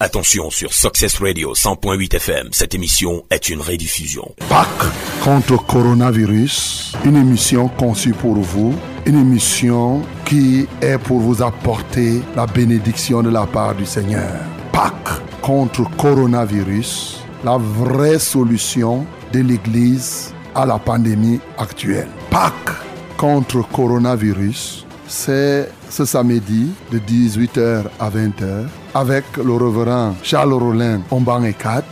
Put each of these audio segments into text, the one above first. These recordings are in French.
Attention sur Success Radio 100.8 FM, cette émission est une rediffusion. Pâques contre coronavirus, une émission conçue pour vous, une émission qui est pour vous apporter la bénédiction de la part du Seigneur. Pâques contre coronavirus, la vraie solution de l'Église à la pandémie actuelle. Pâques contre coronavirus, c'est ce samedi de 18h à 20h avec le reverend Charles Rollin Omban et 4.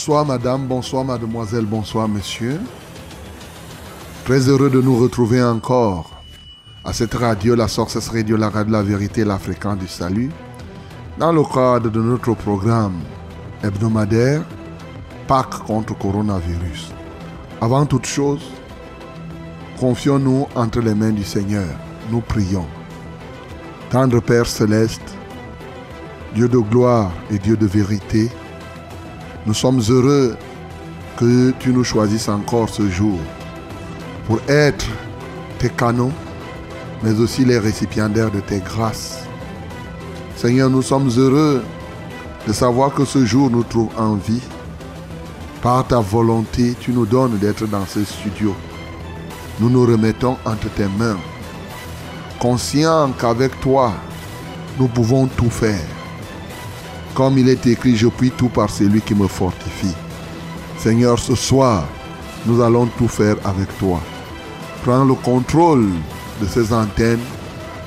Bonsoir madame, bonsoir mademoiselle, bonsoir monsieur. Très heureux de nous retrouver encore à cette radio, la Sources Radio, la radio de la vérité, la du salut, dans le cadre de notre programme hebdomadaire Pâques contre coronavirus. Avant toute chose, confions-nous entre les mains du Seigneur. Nous prions. Tendre Père céleste, Dieu de gloire et Dieu de vérité, nous sommes heureux que tu nous choisisses encore ce jour pour être tes canons, mais aussi les récipiendaires de tes grâces. Seigneur, nous sommes heureux de savoir que ce jour nous trouve en vie. Par ta volonté, tu nous donnes d'être dans ce studio. Nous nous remettons entre tes mains, conscients qu'avec toi, nous pouvons tout faire. Comme il est écrit, je puis tout par celui qui me fortifie. Seigneur, ce soir, nous allons tout faire avec toi. Prends le contrôle de ces antennes,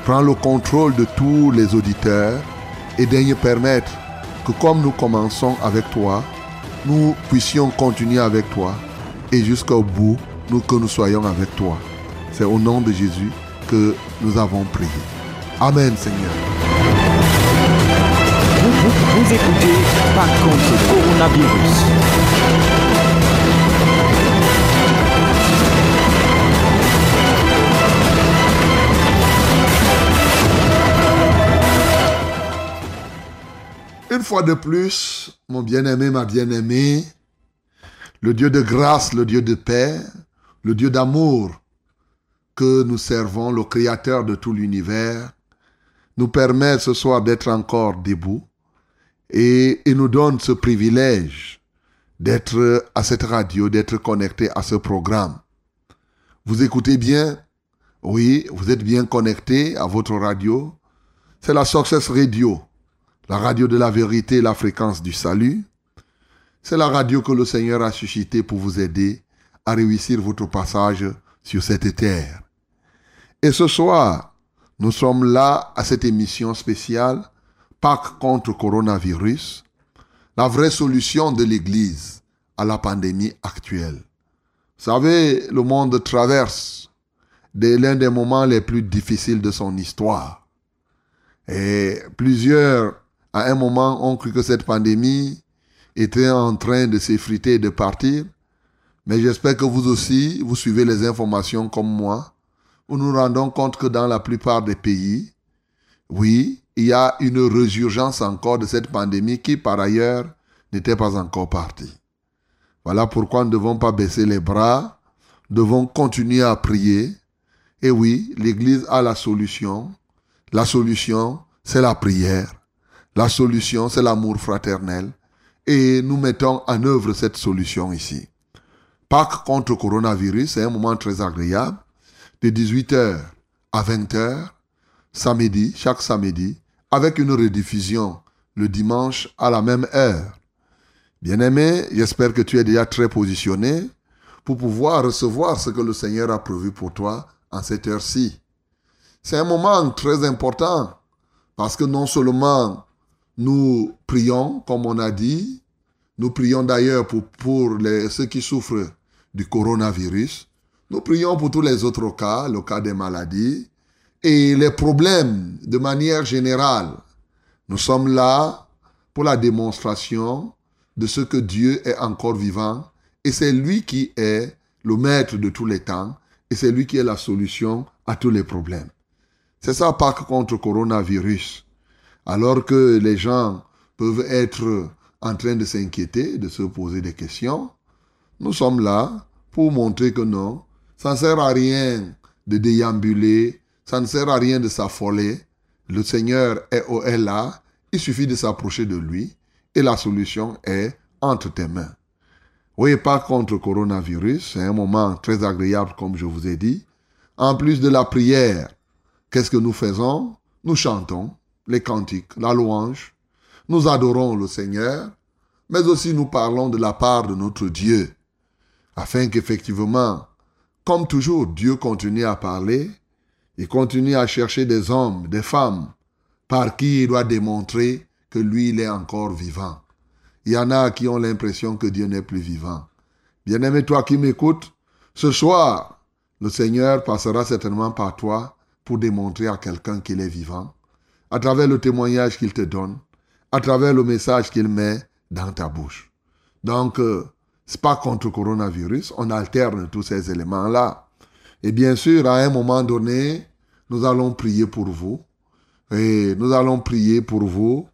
prends le contrôle de tous les auditeurs et daigne permettre que comme nous commençons avec toi, nous puissions continuer avec toi et jusqu'au bout, nous que nous soyons avec toi. C'est au nom de Jésus que nous avons prié. Amen Seigneur. Vous écoutez Par contre coronavirus. Une fois de plus, mon bien-aimé, ma bien-aimée, le Dieu de grâce, le Dieu de paix, le Dieu d'amour que nous servons, le Créateur de tout l'univers, nous permet ce soir d'être encore debout et il nous donne ce privilège d'être à cette radio, d'être connecté à ce programme. Vous écoutez bien? Oui, vous êtes bien connecté à votre radio. C'est la Success Radio, la radio de la vérité, la fréquence du salut. C'est la radio que le Seigneur a suscité pour vous aider à réussir votre passage sur cette terre. Et ce soir, nous sommes là à cette émission spéciale Pâques contre coronavirus, la vraie solution de l'Église à la pandémie actuelle. Vous savez, le monde traverse l'un des moments les plus difficiles de son histoire. Et plusieurs, à un moment, ont cru que cette pandémie était en train de s'effriter et de partir. Mais j'espère que vous aussi, vous suivez les informations comme moi. Nous nous rendons compte que dans la plupart des pays, oui, il y a une résurgence encore de cette pandémie qui, par ailleurs, n'était pas encore partie. Voilà pourquoi nous ne devons pas baisser les bras, nous devons continuer à prier. Et oui, l'Église a la solution. La solution, c'est la prière. La solution, c'est l'amour fraternel. Et nous mettons en œuvre cette solution ici. Pâques contre coronavirus, c'est un moment très agréable. De 18h à 20h, samedi, chaque samedi, avec une rediffusion le dimanche à la même heure. Bien-aimé, j'espère que tu es déjà très positionné pour pouvoir recevoir ce que le Seigneur a prévu pour toi en cette heure-ci. C'est un moment très important parce que non seulement nous prions, comme on a dit, nous prions d'ailleurs pour, ceux qui souffrent du coronavirus, nous prions pour tous les autres cas, le cas des maladies, et les problèmes de manière générale. Nous sommes là pour la démonstration de ce que Dieu est encore vivant et c'est lui qui est le maître de tous les temps et c'est lui qui est la solution à tous les problèmes. C'est ça Pâques contre coronavirus. Alors que les gens peuvent être en train de s'inquiéter, de se poser des questions, nous sommes là pour montrer que non, ça ne sert à rien de déambuler, ça ne sert à rien de s'affoler. Le Seigneur est, est là, il suffit de s'approcher de lui et la solution est entre tes mains. Oui, pas contre coronavirus, c'est un moment très agréable comme je vous ai dit. En plus de la prière, qu'est-ce que nous faisons? Nous chantons les cantiques, la louange. Nous adorons le Seigneur, mais aussi nous parlons de la part de notre Dieu, afin qu'effectivement, comme toujours, Dieu continue à parler, il continue à chercher des hommes, des femmes, par qui il doit démontrer que lui, il est encore vivant. Il y en a qui ont l'impression que Dieu n'est plus vivant. Bien-aimé, toi qui m'écoutes, ce soir, le Seigneur passera certainement par toi pour démontrer à quelqu'un qu'il est vivant, à travers le témoignage qu'il te donne, à travers le message qu'il met dans ta bouche. Donc, euh, c'est pas contre le coronavirus, on alterne tous ces éléments-là. Et bien sûr, à un moment donné, nous allons prier pour vous. Et nous allons prier pour vous.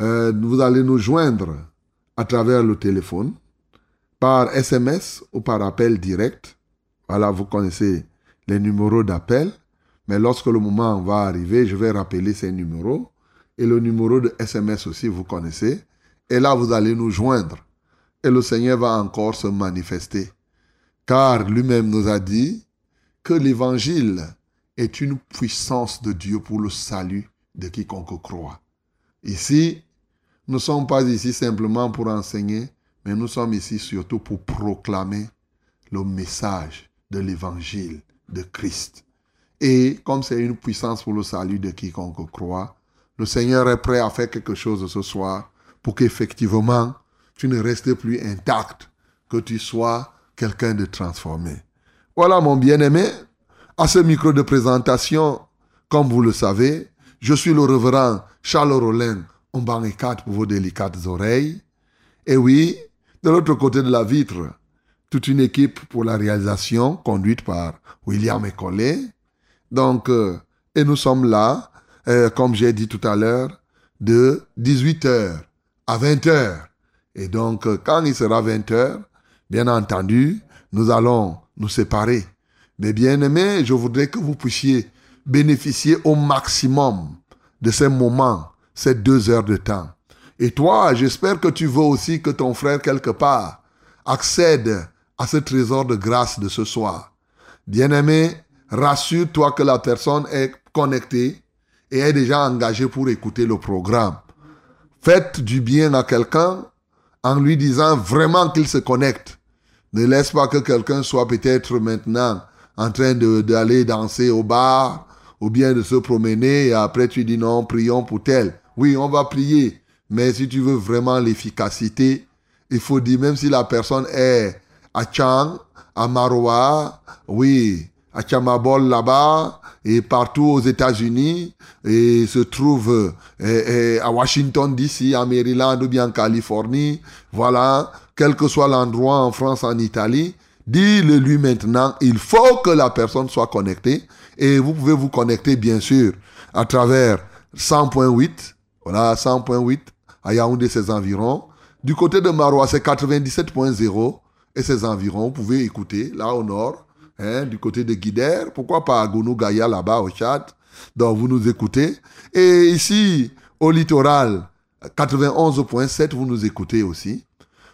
Euh, vous allez nous joindre à travers le téléphone, par SMS ou par appel direct. Voilà, vous connaissez les numéros d'appel. Mais lorsque le moment va arriver, je vais rappeler ces numéros. Et le numéro de SMS aussi, vous connaissez. Et là, vous allez nous joindre. Et le Seigneur va encore se manifester. Car lui-même nous a dit que l'évangile est une puissance de Dieu pour le salut de quiconque croit. Ici, nous ne sommes pas ici simplement pour enseigner, mais nous sommes ici surtout pour proclamer le message de l'évangile de Christ. Et comme c'est une puissance pour le salut de quiconque croit, le Seigneur est prêt à faire quelque chose ce soir pour qu'effectivement tu ne restes plus intact, que tu sois quelqu'un de transformé. Voilà mon bien-aimé, à ce micro de présentation, comme vous le savez, je suis le reverend Charles Rollin, et quatre pour vos délicates oreilles. Et oui, de l'autre côté de la vitre, toute une équipe pour la réalisation conduite par William Ecollet. Donc, euh, et nous sommes là, euh, comme j'ai dit tout à l'heure, de 18h à 20h. Et donc, euh, quand il sera 20h, bien entendu, nous allons nous séparer. Mais bien aimés, je voudrais que vous puissiez bénéficier au maximum de ces moments ces deux heures de temps. Et toi, j'espère que tu veux aussi que ton frère quelque part accède à ce trésor de grâce de ce soir. Bien-aimé, rassure-toi que la personne est connectée et est déjà engagée pour écouter le programme. Faites du bien à quelqu'un en lui disant vraiment qu'il se connecte. Ne laisse pas que quelqu'un soit peut-être maintenant en train d'aller danser au bar ou bien de se promener et après tu dis non, prions pour tel. Oui, on va prier. Mais si tu veux vraiment l'efficacité, il faut dire, même si la personne est à Chang, à Maroa, oui, à Chamabol là-bas, et partout aux États-Unis, et se trouve eh, eh, à Washington DC, à Maryland ou bien en Californie, voilà, quel que soit l'endroit en France, en Italie, dis-le lui maintenant, il faut que la personne soit connectée, et vous pouvez vous connecter bien sûr à travers 100.8 voilà, 100.8 à Yaoundé, ses environs. Du côté de Marois, c'est 97.0 et ses environs. Vous pouvez écouter là au nord, hein, du côté de Guider. Pourquoi pas à Gaïa là-bas au Tchad. Donc vous nous écoutez. Et ici, au littoral, 91.7, vous nous écoutez aussi.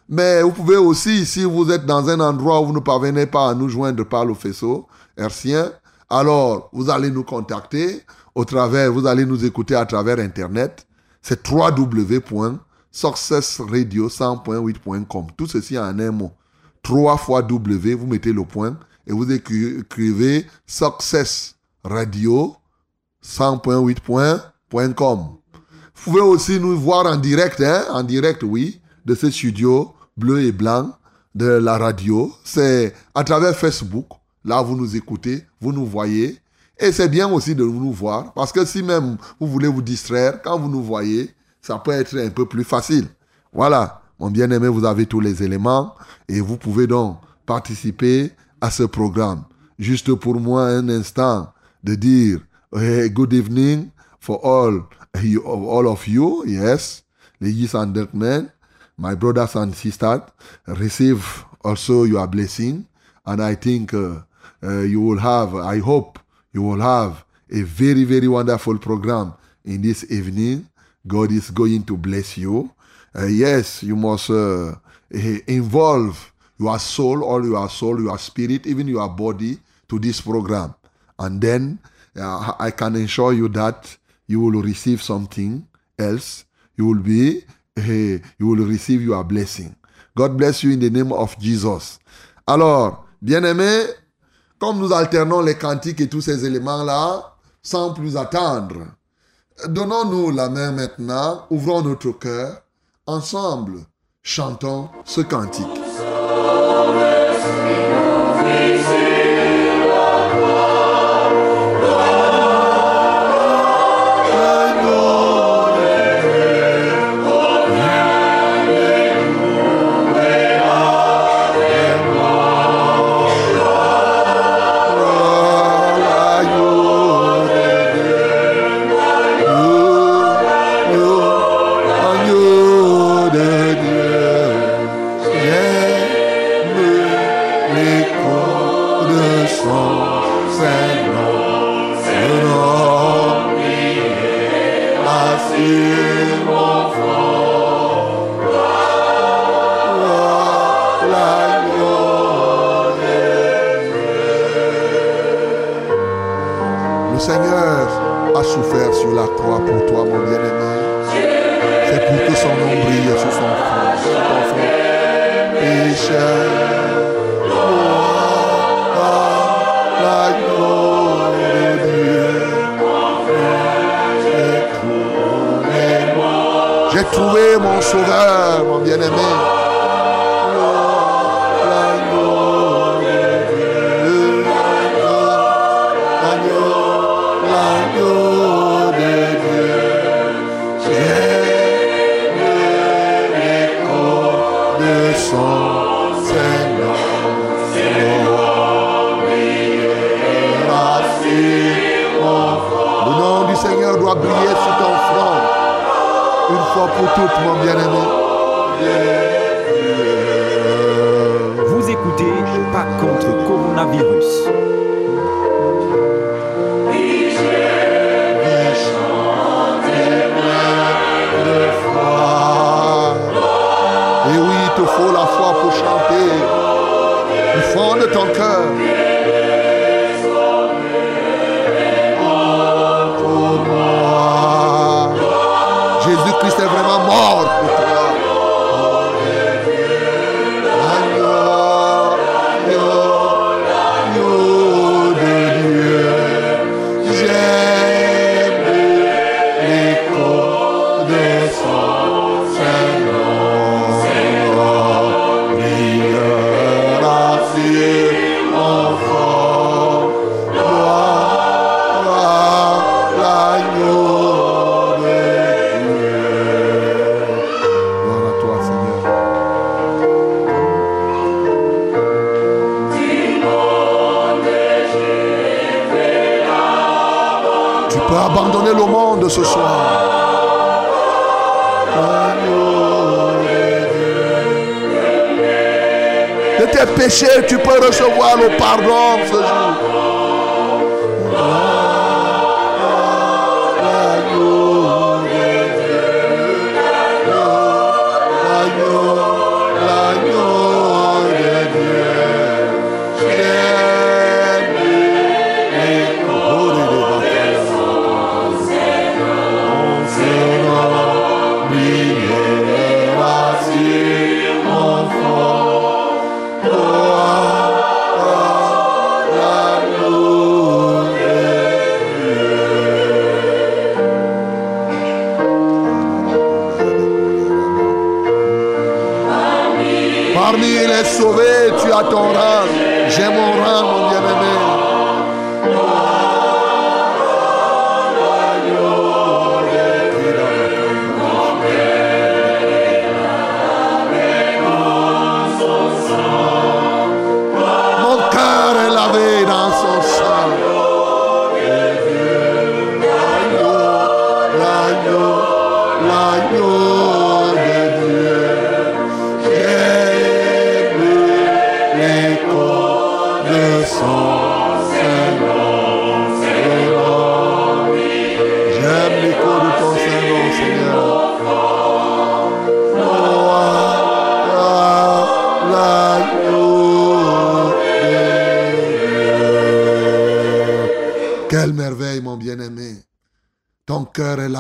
Mais vous pouvez aussi, si vous êtes dans un endroit où vous ne parvenez pas à nous joindre par le faisceau hertzien, alors vous allez nous contacter au travers, vous allez nous écouter à travers Internet c'est www.successradio100.8.com. Tout ceci en un mot. 3 fois W, vous mettez le point et vous écrivez Success Radio 100.8.com. Vous pouvez aussi nous voir en direct, hein, en direct, oui, de ce studio bleu et blanc de la radio. C'est à travers Facebook. Là, vous nous écoutez, vous nous voyez. Et c'est bien aussi de nous voir, parce que si même vous voulez vous distraire, quand vous nous voyez, ça peut être un peu plus facile. Voilà, mon bien-aimé, vous avez tous les éléments et vous pouvez donc participer à ce programme. Juste pour moi un instant de dire good evening for all, all of you, yes, ladies and gentlemen, my brothers and sisters, receive also your blessing. And I think uh, uh, you will have, I hope you will have a very, very wonderful program in this evening. God is going to bless you. Uh, yes, you must uh, involve your soul, all your soul, your spirit, even your body to this program. And then uh, I can assure you that you will receive something else. You will be, you will receive your blessing. God bless you in the name of Jesus. Alors, bien-aimés, comme nous alternons les cantiques et tous ces éléments-là, sans plus attendre, donnons-nous la main maintenant, ouvrons notre cœur, ensemble, chantons ce cantique.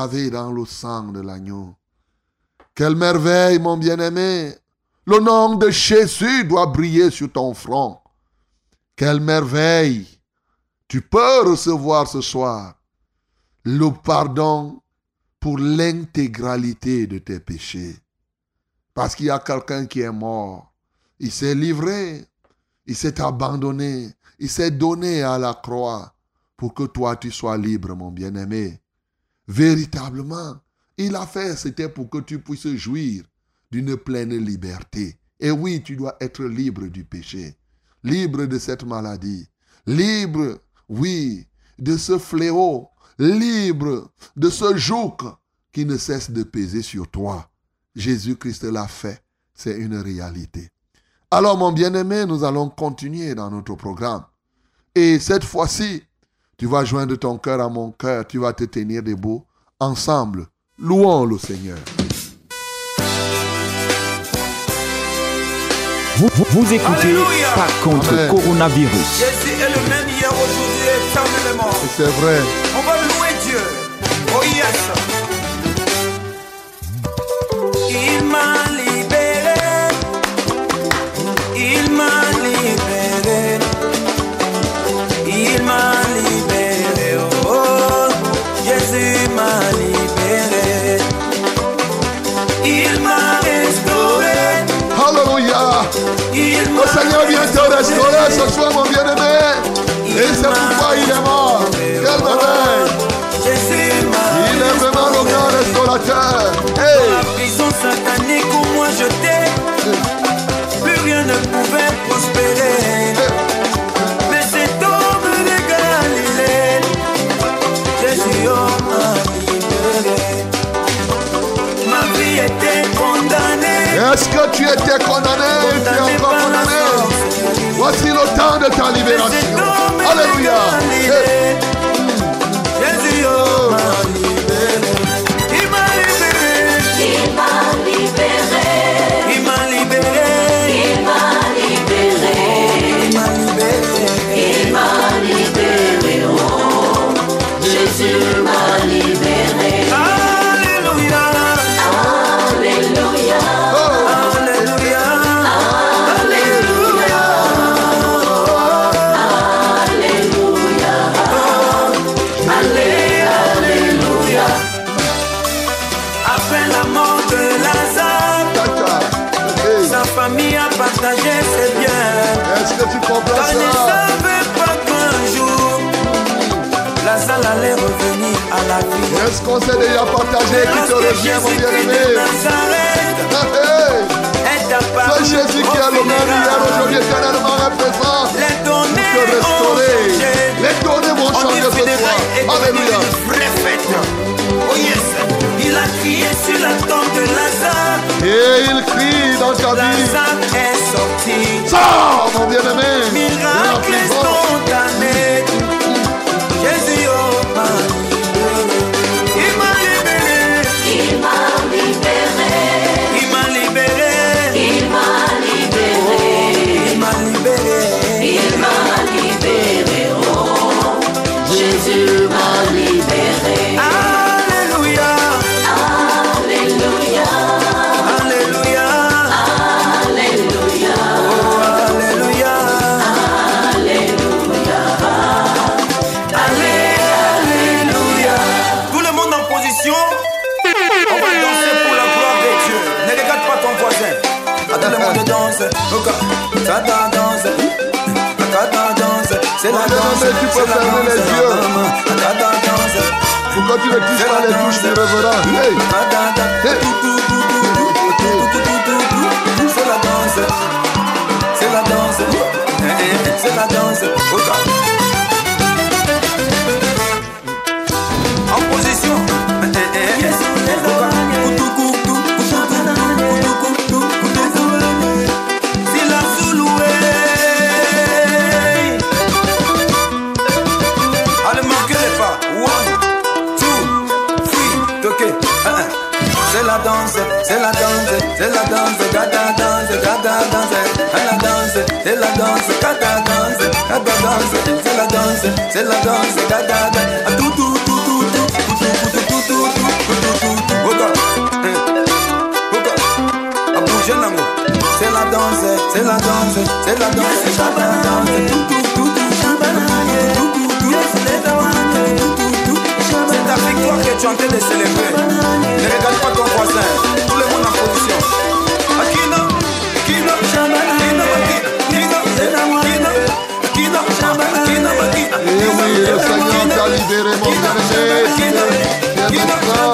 Dans le sang de l'agneau. Quelle merveille, mon bien-aimé. Le nom de Jésus doit briller sur ton front. Quelle merveille. Tu peux recevoir ce soir le pardon pour l'intégralité de tes péchés. Parce qu'il y a quelqu'un qui est mort. Il s'est livré. Il s'est abandonné. Il s'est donné à la croix pour que toi tu sois libre, mon bien-aimé. Véritablement, il a fait, c'était pour que tu puisses jouir d'une pleine liberté. Et oui, tu dois être libre du péché, libre de cette maladie, libre, oui, de ce fléau, libre de ce joug qui ne cesse de peser sur toi. Jésus-Christ l'a fait, c'est une réalité. Alors, mon bien-aimé, nous allons continuer dans notre programme. Et cette fois-ci, tu vas joindre ton cœur à mon cœur, tu vas te tenir debout. Ensemble, louons le Seigneur. Vous, vous, vous écoutez Alléluia. par contre Amen. coronavirus. Jésus est le même hier, aujourd'hui et éternellement. Et C'est vrai. On va louer Dieu. Oh yes. Il m'a M'a Seigneur vient te restaurer ce soir, mon bien-aimé. Et c'est pourquoi il est mort. Quelle merveille. Il est vraiment le grand restaurateur. Hey. La prison satanique où moi j'étais, plus rien ne pouvait prospérer. Est-ce que tu étais condamné et tu es encore condamné. Voici le temps de ta libération. Alléluia. Est-ce qu'on s'est déjà partagé qui te revient, mon bien-aimé Nazareth Hey. est apparu C'est Jésus qui est le même hier, aujourd'hui, éternellement présent. Les données Te restaurer. Les données vont On changer ce soir. Alléluia. Oh yes. Il a crié sur la tombe de Lazare. Et il crie dans ta vie. Lazare est sorti. Sors, mon bien-aimé. jamais tu peux fermer les tu ne quittes pas les touches Hey! hey. C'est la danse, c'est la danse, c'est la danse, c'est la danse, c'est la danse, gata danse, gata danse, à la danse, c'est la danse, gata danse, gata danse, c'est la danse, c'est la danse, gata danse, tout tout tout tout tout tout tout tout tout tout tout tout tout Oka, hein. Oka, à bouger nango. C'est la danse, c'est la danse, c'est la danse, gata danse, tout tout tout tout tout tout tout tout tu es en train de célébrer. Ne regarde pas ton voisin. Tout le monde en position. Akina, Akina, Akina, Akina, Akina, Akina, Akina, Akina. Eh oui, le Seigneur t'a libéré, mon bien-aimé. Viens maintenant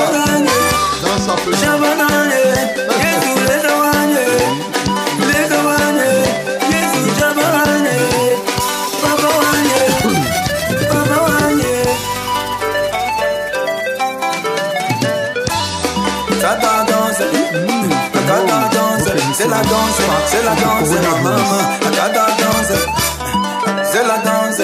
dans sa présence. C'est la danse, c'est la danse, maman, tata danse, c'est la danse,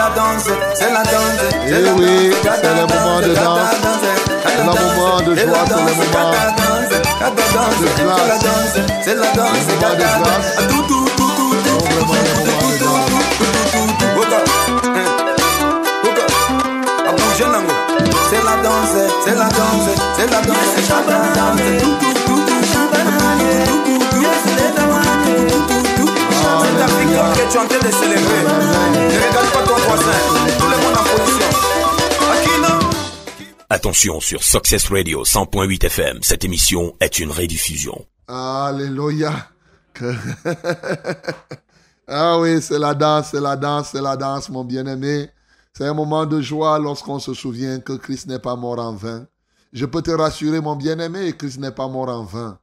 la danse, c'est la danse. Eh c'est la oui, danse, c'est le moment de danse. C'est le moment de joie, c'est le moment. C'est la danse, c'est la danse Le moment de grâce. Tout, tout, tout, tout, tout, de danse. Oka, hein. C'est la danse, c'est la danse, c'est la danse, c'est la danse. Tout, tout, tout, tout, tout, tout, tout, C'est ta victoire que tu es en train de célébrer. Ne regarde pas ton voisin. Tout le monde en position. Akina. Attention sur Success Radio 100.8 FM, cette émission est une rediffusion. Alléluia. Ah oui, c'est la danse, c'est la danse, c'est la danse, mon bien-aimé. C'est un moment de joie lorsqu'on se souvient que Christ n'est pas mort en vain. Je peux te rassurer, mon bien-aimé, Christ n'est pas mort en vain.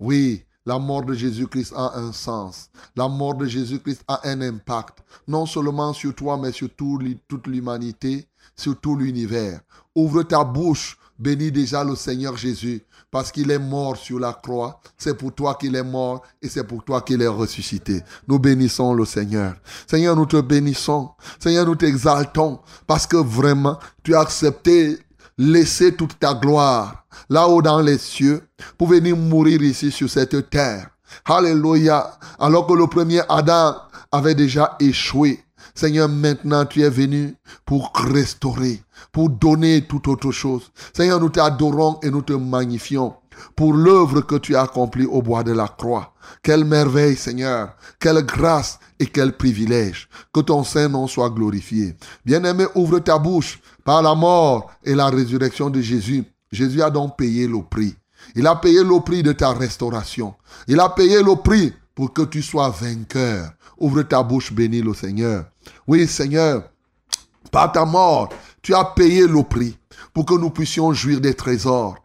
Oui, la mort de Jésus-Christ a un sens. La mort de Jésus-Christ a un impact, non seulement sur toi, mais sur toute l'humanité, sur tout l'univers. Ouvre ta bouche, bénis déjà le Seigneur Jésus, parce qu'il est mort sur la croix. C'est pour toi qu'il est mort et c'est pour toi qu'il est ressuscité. Nous bénissons le Seigneur. Seigneur, nous te bénissons. Seigneur, nous t'exaltons, parce que vraiment, tu as accepté laisser toute ta gloire là-haut dans les cieux pour venir mourir ici sur cette terre. Alléluia. Alors que le premier Adam avait déjà échoué. Seigneur, maintenant tu es venu pour restaurer, pour donner toute autre chose. Seigneur, nous t'adorons et nous te magnifions pour l'œuvre que tu as accomplie au bois de la croix. Quelle merveille, Seigneur. Quelle grâce et quel privilège. Que ton Saint-Nom soit glorifié. Bien-aimé, ouvre ta bouche par la mort et la résurrection de Jésus. Jésus a donc payé le prix. Il a payé le prix de ta restauration. Il a payé le prix pour que tu sois vainqueur. Ouvre ta bouche, bénis le Seigneur. Oui, Seigneur, par ta mort, tu as payé le prix pour que nous puissions jouir des trésors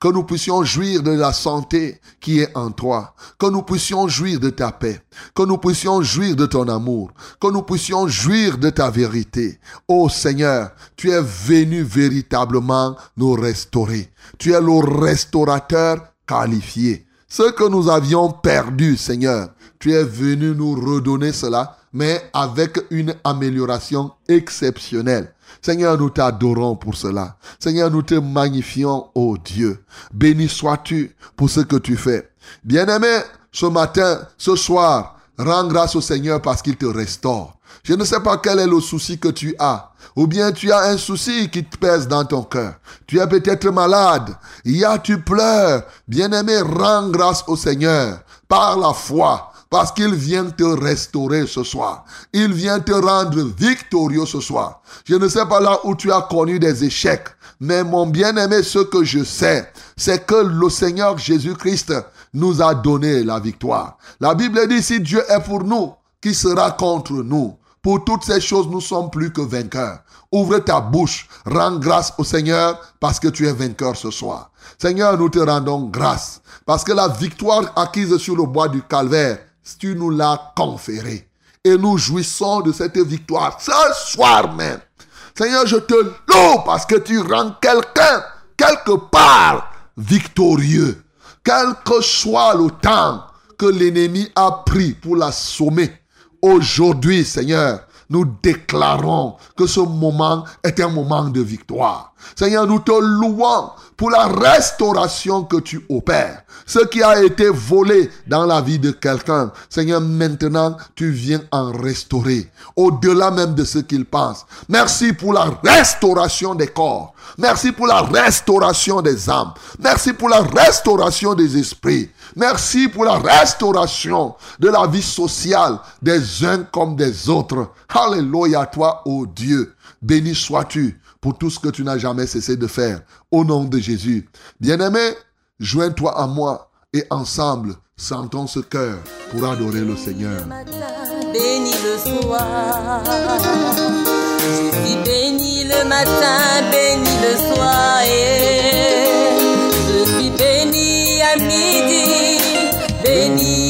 que nous puissions jouir de la santé qui est en toi, que nous puissions jouir de ta paix, que nous puissions jouir de ton amour, que nous puissions jouir de ta vérité. Ô Seigneur, tu es venu véritablement nous restaurer. Tu es le restaurateur qualifié. Ce que nous avions perdu, Seigneur, tu es venu nous redonner cela, mais avec une amélioration exceptionnelle. Seigneur, nous t'adorons pour cela. Seigneur, nous te magnifions, ô Dieu. Béni sois-tu pour ce que tu fais. Bien-aimé, ce matin, ce soir, rends grâce au Seigneur parce qu'il te restaure. Je ne sais pas quel est le souci que tu as. Ou bien tu as un souci qui te pèse dans ton cœur. Tu es peut-être malade. Il y a, tu pleures. Bien-aimé, rends grâce au Seigneur par la foi. Parce qu'il vient te restaurer ce soir. Il vient te rendre victorieux ce soir. Je ne sais pas là où tu as connu des échecs. Mais mon bien-aimé, ce que je sais, c'est que le Seigneur Jésus-Christ nous a donné la victoire. La Bible dit, si Dieu est pour nous, qui sera contre nous? Pour toutes ces choses, nous sommes plus que vainqueurs. Ouvre ta bouche, rends grâce au Seigneur parce que tu es vainqueur ce soir. Seigneur, nous te rendons grâce parce que la victoire acquise sur le bois du calvaire, tu nous l'as conférée. Et nous jouissons de cette victoire ce soir même. Seigneur, je te loue parce que tu rends quelqu'un, quelque part, victorieux. Quel que soit le temps que l'ennemi a pris pour l'assommer, aujourd'hui, Seigneur, nous déclarons que ce moment est un moment de victoire. Seigneur, nous te louons pour la restauration que tu opères. Ce qui a été volé dans la vie de quelqu'un, Seigneur, maintenant, tu viens en restaurer, au-delà même de ce qu'il pense. Merci pour la restauration des corps. Merci pour la restauration des âmes. Merci pour la restauration des esprits. Merci pour la restauration de la vie sociale des uns comme des autres. Alléluia à toi, ô Dieu. Béni sois-tu pour tout ce que tu n'as jamais cessé de faire. Au nom de Jésus. Bien-aimé, joins-toi à moi et ensemble, sentons ce cœur pour adorer le Seigneur. béni le soir. Je suis béni le matin, béni le soir. Et je suis béni à midi, béni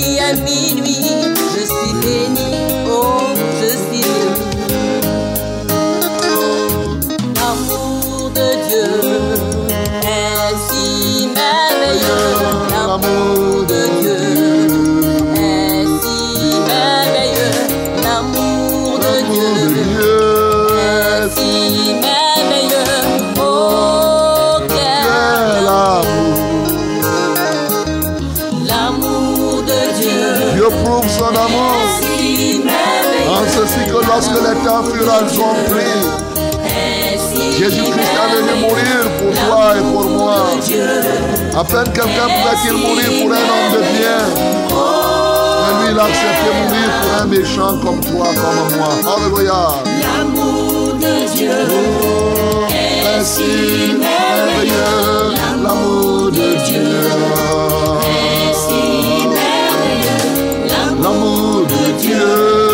si Jésus-Christ est venu mourir pour toi et pour moi. À peine quelqu'un pouvait-il mourir pour un homme de bien. Mais lui, il a accepté mourir pour un méchant comme toi, comme moi. Alléluia. L'amour de Dieu est si merveilleux, l'amour de Dieu. est si merveilleux. L'amour de Dieu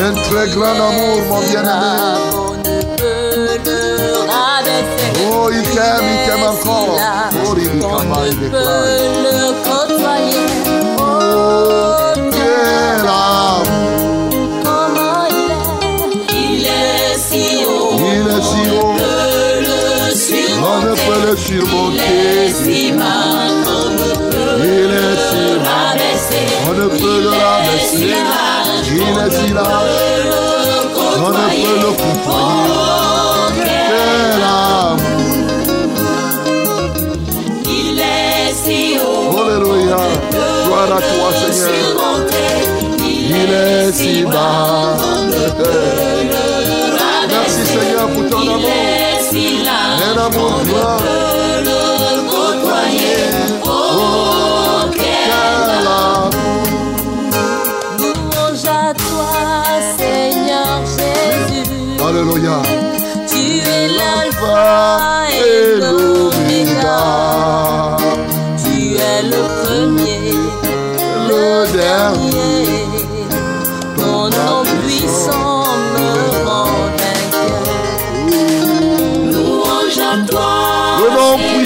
Un très grand amour, mon bien-aimé. On ne peut le rabaisser. Oh, il t'aime, il t'aime encore. Oh, il On travaille, ne il peut déclare. le côtoyer. Oh, on ne surmonter. peut le surmonter. Si bas qu'on ne peut Il est si le rabaisser. on ne peut le rabaisser. Il est si large, on ne peut le couper. Quel amour. Il est si haut. Alléluia. Gloire à toi, Seigneur. Il est si bas. Merci, Seigneur, pour ton amour. Est si large. Un amour grand. le côtoyer. Oh, Quel amour. louange à toi, Seigneur Jésus. Alléluia. Tu es l'alpha Alpha et l'Oméga. Tu es le premier, Le dernier.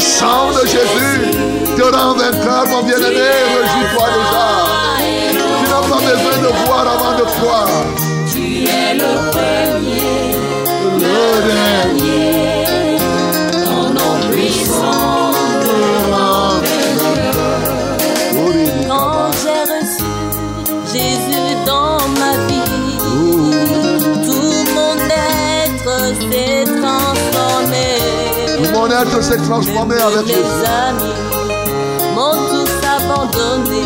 Puissant de Jésus te rend vainqueur, mon bien-aimé. Réjouis-toi déjà. Tu n'as pas besoin de voir avant de croire. S'est transformé Même avec mes Jésus. amis m'ont tous abandonné.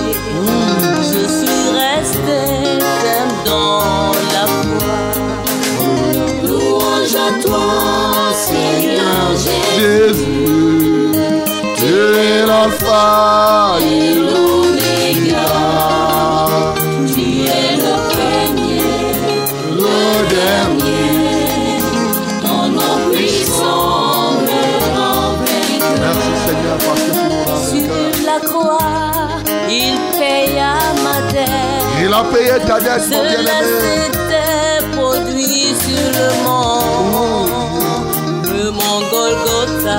Je suis resté dans la foi. Louange à toi, Seigneur Jésus. Jésus, tu es l'alpha et l'oméga. Il a payé ta dette, mon bien-aimé. produit sur le mont, le mont Golgotha.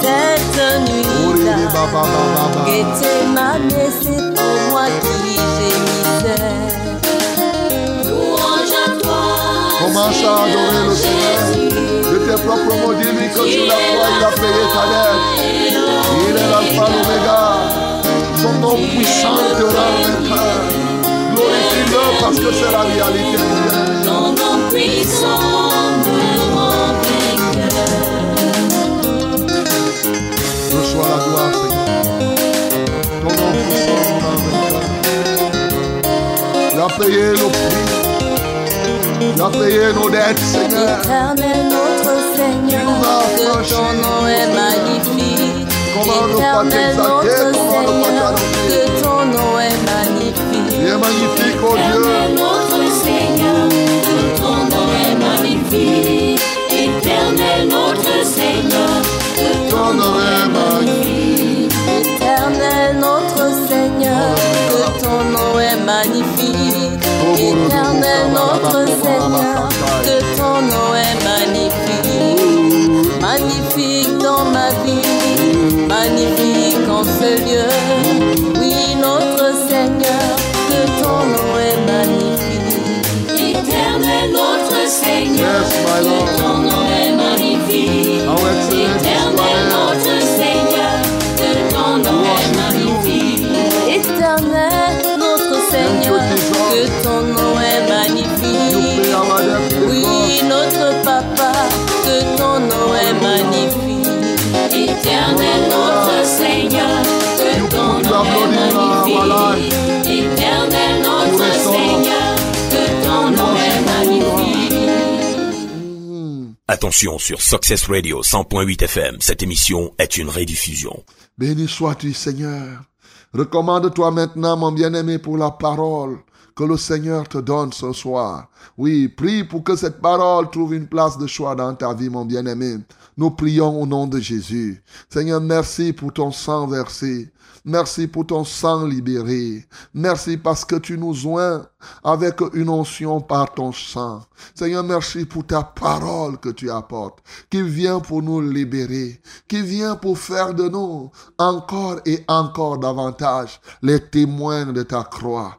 Cette nuit-là, ba ba. Gethsemane, c'est pour moi qui gémissais. Louange à toi, Commence à adorer le Seigneur? De tes propres mots, dis-lui que sur la croix, il a payé ta dette. Il est l'alpha, l'oméga. Son nom puissant te rend vainqueur. Parce que c'est la réalité. Ton nom puissant me rend vainqueur. Reçois la gloire, Seigneur. Ton nom puissant nous rend vainqueur. Il a payé le prix. Il a payé nos dettes, Seigneur. Éternel notre Seigneur, que ton nom est magnifique. Comment ne pas t'exalter, comment ne que ton nom est magnifique. Il est magnifique, oh Dieu. notre Seigneur, que ton nom est magnifique. Éternel notre Seigneur, que Ton nom est magnifique. Éternel notre Seigneur, que ton nom est magnifique. Éternel notre Seigneur, que ton nom est magnifique. Magnifique dans ma vie, magnifique en ce lieu. Yes, my Lord. Sur Success Radio 100.8 FM, cette émission est une. Béni sois-tu, Seigneur. Recommande-toi maintenant, mon bien-aimé, pour la parole que le Seigneur te donne ce soir. Oui, prie pour que cette parole trouve une place de choix dans ta vie, mon bien-aimé. Nous prions au nom de Jésus. Seigneur, merci pour ton sang versé. Merci pour ton sang libéré. Merci parce que tu nous oins avec une onction par ton sang. Seigneur, merci pour ta parole que tu apportes, qui vient pour nous libérer, qui vient pour faire de nous encore et encore davantage les témoins de ta croix.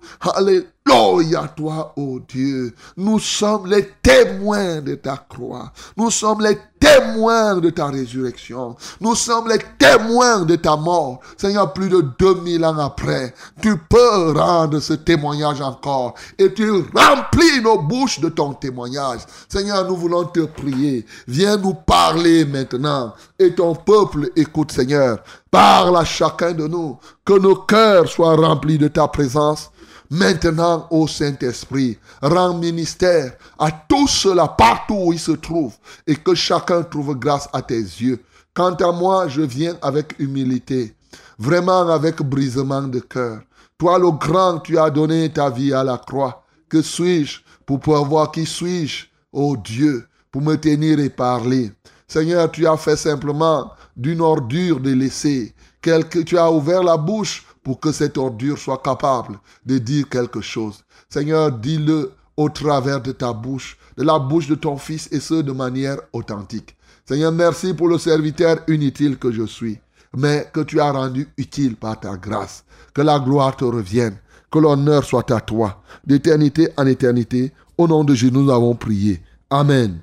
Alléluia toi, ô Dieu. Nous sommes les témoins de ta croix. Nous sommes les témoins de ta résurrection. Nous sommes les témoins de ta mort. Seigneur, plus de 2000 ans après, tu peux rendre ce témoignage encore et tu remplis nos bouches de ton témoignage. Seigneur, nous voulons te prier. Viens nous parler maintenant et ton peuple écoute, Seigneur. Parle à chacun de nous, que nos cœurs soient remplis de ta présence. Maintenant, ô Saint-Esprit, rends ministère à tous ceux-là partout où ils se trouvent et que chacun trouve grâce à tes yeux. Quant à moi, je viens avec humilité, vraiment avec brisement de cœur. Toi, le grand, tu as donné ta vie à la croix. Que suis-je pour pouvoir voir qui suis-je, ô Dieu, pour me tenir et parler? Seigneur, tu as fait simplement d'une ordure de laisser. Quelque, tu as ouvert la bouche pour que cette ordure soit capable de dire quelque chose. Seigneur, dis-le au travers de ta bouche, de la bouche de ton Fils, et ce de manière authentique. Seigneur, merci pour le serviteur inutile que je suis, mais que tu as rendu utile par ta grâce. Que la gloire te revienne, que l'honneur soit à toi, d'éternité en éternité. Au nom de Jésus, nous avons prié. Amen.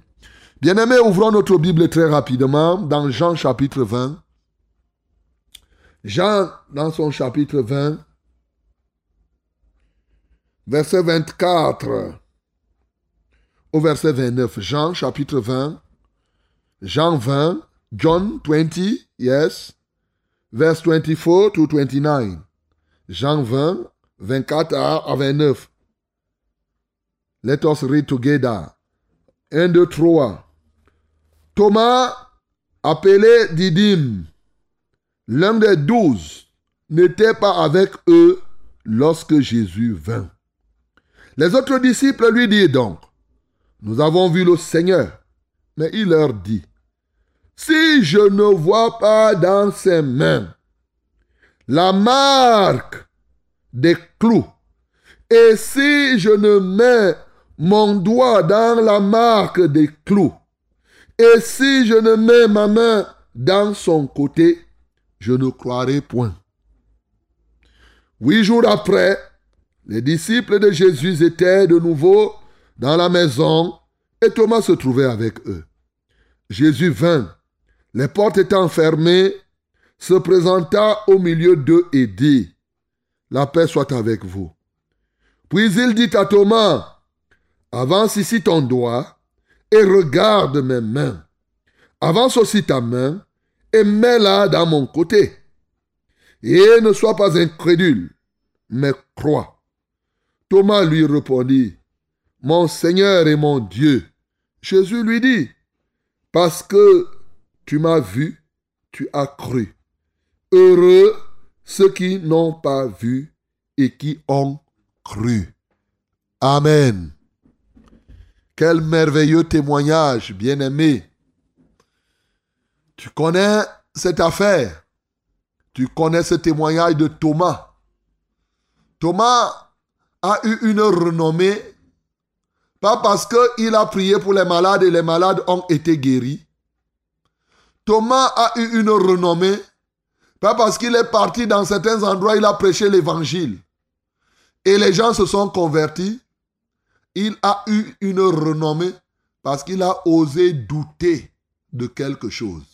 Bien-aimés, ouvrons notre Bible très rapidement dans Jean chapitre 20. Jean, dans son chapitre 20, verset 24 au verset 29. Jean, chapitre 20, Jean 20, John 20, yes, verse 24 to 29. Jean 20, 24 à 29. Let us read together. 1, 2, 3. Thomas, appelé Didyme, l'un des douze, n'était pas avec eux lorsque Jésus vint. Les autres disciples lui dirent donc, nous avons vu le Seigneur. Mais il leur dit, si je ne vois pas dans ses mains la marque des clous. Et si je ne mets mon doigt dans la marque des clous, et si je ne mets ma main dans son côté, je ne croirai point. Huit jours après, les disciples de Jésus étaient de nouveau dans la maison et Thomas se trouvait avec eux. Jésus vint, les portes étant fermées, se présenta au milieu d'eux et dit, La paix soit avec vous. Puis il dit à Thomas, Avance ici ton doigt et regarde mes mains. Avance aussi ta main et mets-la dans mon côté. Et ne sois pas incrédule, mais crois. Thomas lui répondit, Mon Seigneur et mon Dieu. Jésus lui dit, Parce que tu m'as vu, tu as cru. Heureux ceux qui n'ont pas vu et qui ont cru. Amen. Quel merveilleux témoignage, bien-aimé. Tu connais cette affaire? Tu connais ce témoignage de Thomas? Thomas a eu une renommée, pas parce qu'il a prié pour les malades et les malades ont été guéris. Thomas a eu une renommée, pas parce qu'il est parti dans certains endroits, il a prêché l'évangile. Et les gens se sont convertis. Il a eu une renommée parce qu'il a osé douter de quelque chose.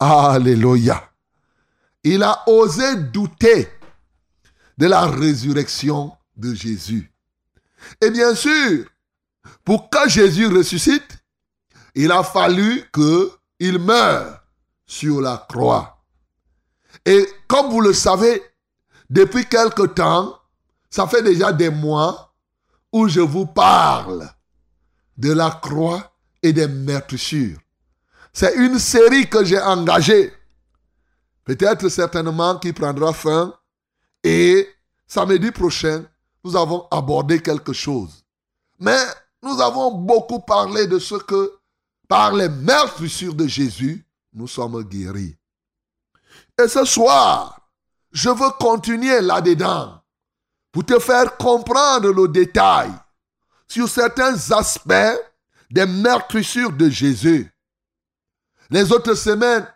Alléluia. Il a osé douter de la résurrection de Jésus. Et bien sûr, pour que Jésus ressuscite, il a fallu qu'il meure sur la croix. Et comme vous le savez, depuis quelque temps, ça fait déjà des mois où je vous parle de la croix et des meurtrissures. C'est une série que j'ai engagée. Peut-être certainement qui prendra fin. Et samedi prochain, nous avons abordé quelque chose. Mais nous avons beaucoup parlé de ce que, par les meurtrissures de Jésus, nous sommes guéris. Et ce soir, je veux continuer là-dedans pour te faire comprendre le détail sur certains aspects des meurtrissures de Jésus. Les autres semaines,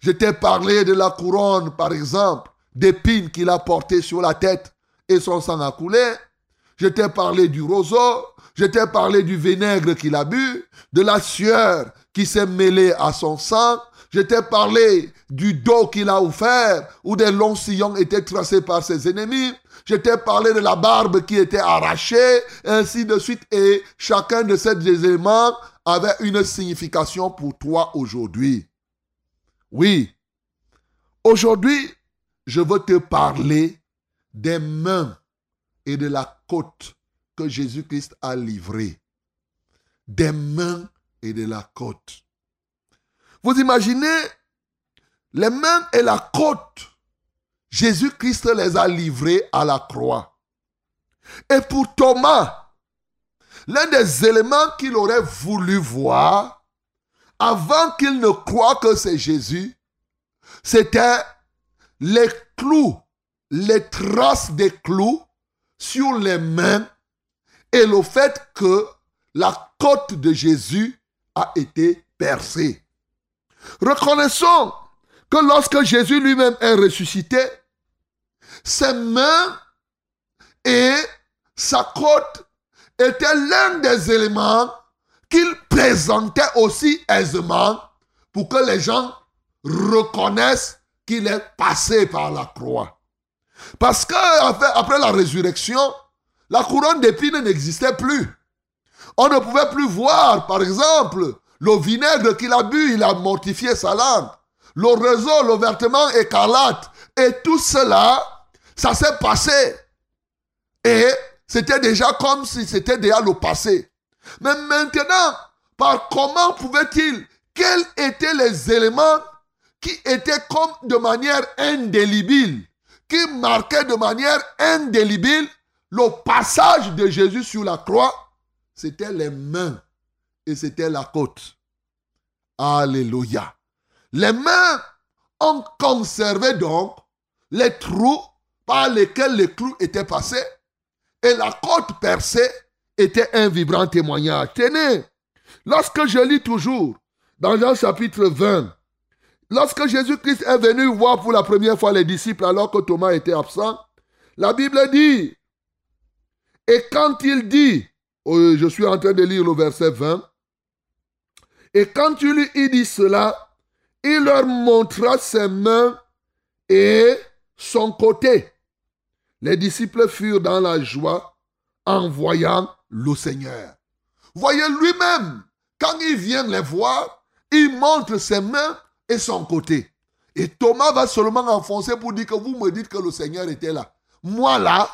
je t'ai parlé de la couronne, par exemple, d'épines qu'il a portées sur la tête et son sang a coulé. Je t'ai parlé du roseau. Je t'ai parlé du vinaigre qu'il a bu, de la sueur qui s'est mêlée à son sang. Je t'ai parlé du dos qu'il a offert, où des longs sillons étaient tracés par ses ennemis. Je t'ai parlé de la barbe qui était arrachée, ainsi de suite. Et chacun de ces éléments avait une signification pour toi aujourd'hui. Oui, aujourd'hui, je veux te parler des mains et de la côte que Jésus-Christ a livrées. Des mains et de la côte. Vous imaginez, les mains et la côte, Jésus-Christ les a livrées à la croix. Et pour Thomas, l'un des éléments qu'il aurait voulu voir avant qu'il ne croie que c'est Jésus, c'était les clous, les traces des clous sur les mains et le fait que la côte de Jésus a été percée. Reconnaissons que lorsque Jésus lui-même est ressuscité, ses mains et sa côte était l'un des éléments qu'il présentait aussi aisément pour que les gens reconnaissent qu'il est passé par la croix. Parce que après la résurrection, la couronne d'épines n'existait plus. On ne pouvait plus voir, par exemple, le vinaigre qu'il a bu, il a mortifié sa langue. Le réseau, le vêtement écarlate. Et tout cela, ça s'est passé. Et c'était déjà comme si c'était déjà le passé. Mais maintenant, par comment pouvait-il Quels étaient les éléments qui étaient comme de manière indélébile, qui marquaient de manière indélébile le passage de Jésus sur la croix? C'était les mains et c'était la côte. Alléluia. Les mains ont conservé donc les trous par lesquels les clous étaient passés et la côte percée était un vibrant témoignage. Tenez, lorsque je lis toujours dans Jean chapitre 20, lorsque Jésus-Christ est venu voir pour la première fois les disciples alors que Thomas était absent, la Bible dit, et quand il dit, oh, je suis en train de lire le verset 20, et quand il lui dit cela, il leur montra ses mains et son côté. Les disciples furent dans la joie en voyant le Seigneur. Voyez lui-même, quand il vient les voir, il montre ses mains et son côté. Et Thomas va seulement enfoncer pour dire que vous me dites que le Seigneur était là. Moi là,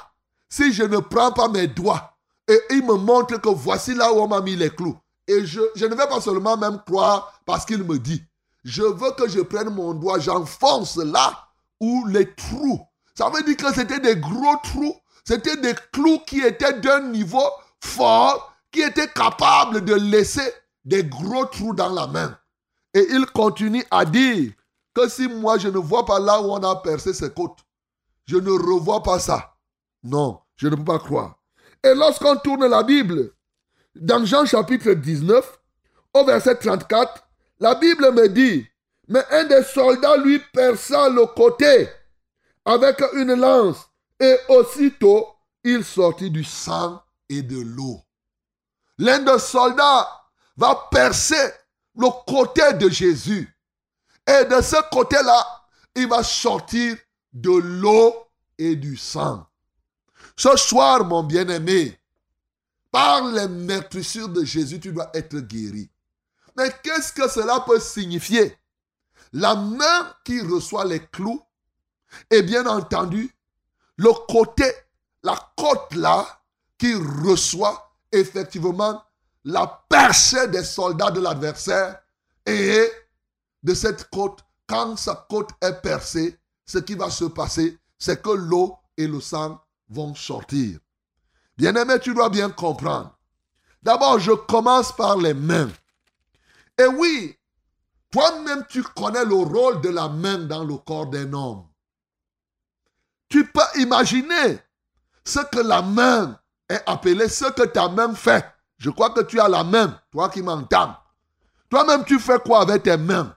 si je ne prends pas mes doigts et il me montre que voici là où on m'a mis les clous, et je, je ne vais pas seulement même croire parce qu'il me dit, je veux que je prenne mon doigt, j'enfonce là où les trous. Ça veut dire que c'était des gros trous, c'était des clous qui étaient d'un niveau fort, qui étaient capables de laisser des gros trous dans la main. Et il continue à dire que si moi je ne vois pas là où on a percé ses côtes, je ne revois pas ça. Non, je ne peux pas croire. Et lorsqu'on tourne la Bible, dans Jean chapitre 19, au verset 34, la Bible me dit, mais un des soldats lui perça le côté avec une lance et aussitôt il sortit du sang et de l'eau. L'un des soldats va percer le côté de Jésus. Et de ce côté-là, il va sortir de l'eau et du sang. Ce soir, mon bien-aimé, par les meurtrissures de Jésus, tu dois être guéri. Mais qu'est-ce que cela peut signifier? La main qui reçoit les clous et bien entendu le côté, la côte là, qui reçoit effectivement la percée des soldats de l'adversaire et de cette côte, quand sa côte est percée, ce qui va se passer, c'est que l'eau et le sang vont sortir. Bien-aimé, tu dois bien comprendre. D'abord, je commence par les mains. Et oui, toi-même, tu connais le rôle de la main dans le corps d'un homme. Tu peux imaginer ce que la main est appelée, ce que ta main fait. Je crois que tu as la main, toi qui m'entends. Toi-même, tu fais quoi avec tes mains?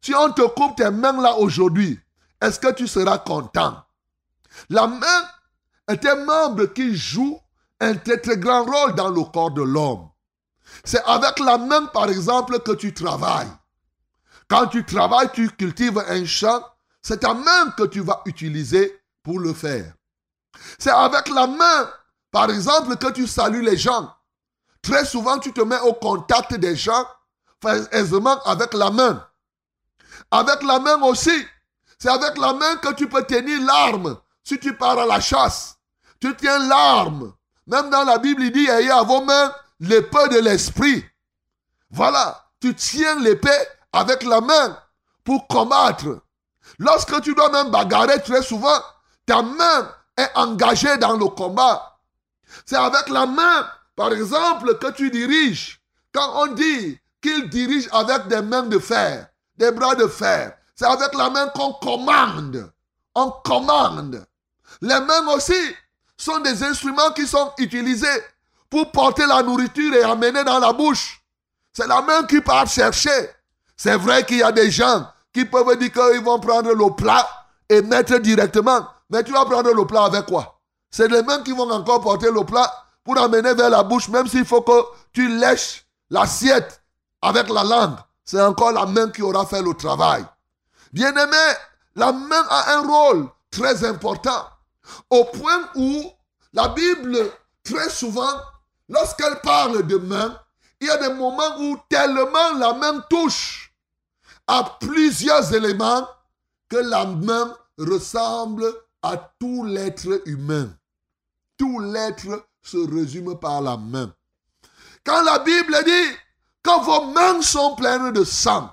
Si on te coupe tes mains là aujourd'hui, est-ce que tu seras content? La main est un membre qui joue un très très grand rôle dans le corps de l'homme. C'est avec la main, par exemple, que tu travailles. Quand tu travailles, tu cultives un champ, c'est ta main que tu vas utiliser pour le faire. C'est avec la main, par exemple, que tu salues les gens. Très souvent, tu te mets au contact des gens aisément avec la main. Avec la main aussi, c'est avec la main que tu peux tenir l'arme. Si tu pars à la chasse, tu tiens l'arme. Même dans la Bible, il dit, ayez à vos mains l'épée de l'esprit. Voilà, tu tiens l'épée avec la main pour combattre. Lorsque tu dois même bagarrer très souvent, ta main est engagée dans le combat. C'est avec la main, par exemple, que tu diriges. Quand on dit qu'il dirige avec des mains de fer, des bras de fer, c'est avec la main qu'on commande. On commande. Les mains aussi sont des instruments qui sont utilisés pour porter la nourriture et amener dans la bouche. C'est la main qui part chercher. C'est vrai qu'il y a des gens qui peuvent dire qu'ils vont prendre le plat et mettre directement. Mais tu vas prendre le plat avec quoi? C'est les mains qui vont encore porter le plat pour amener vers la bouche, même s'il faut que tu lèches l'assiette avec la langue. C'est encore la main qui aura fait le travail. Bien-aimé, la main a un rôle très important. Au point où la Bible, très souvent, lorsqu'elle parle de main, il y a des moments où tellement la main touche à plusieurs éléments que la main ressemble à tout l'être humain. Tout l'être se résume par la main. Quand la Bible dit que vos mains sont pleines de sang,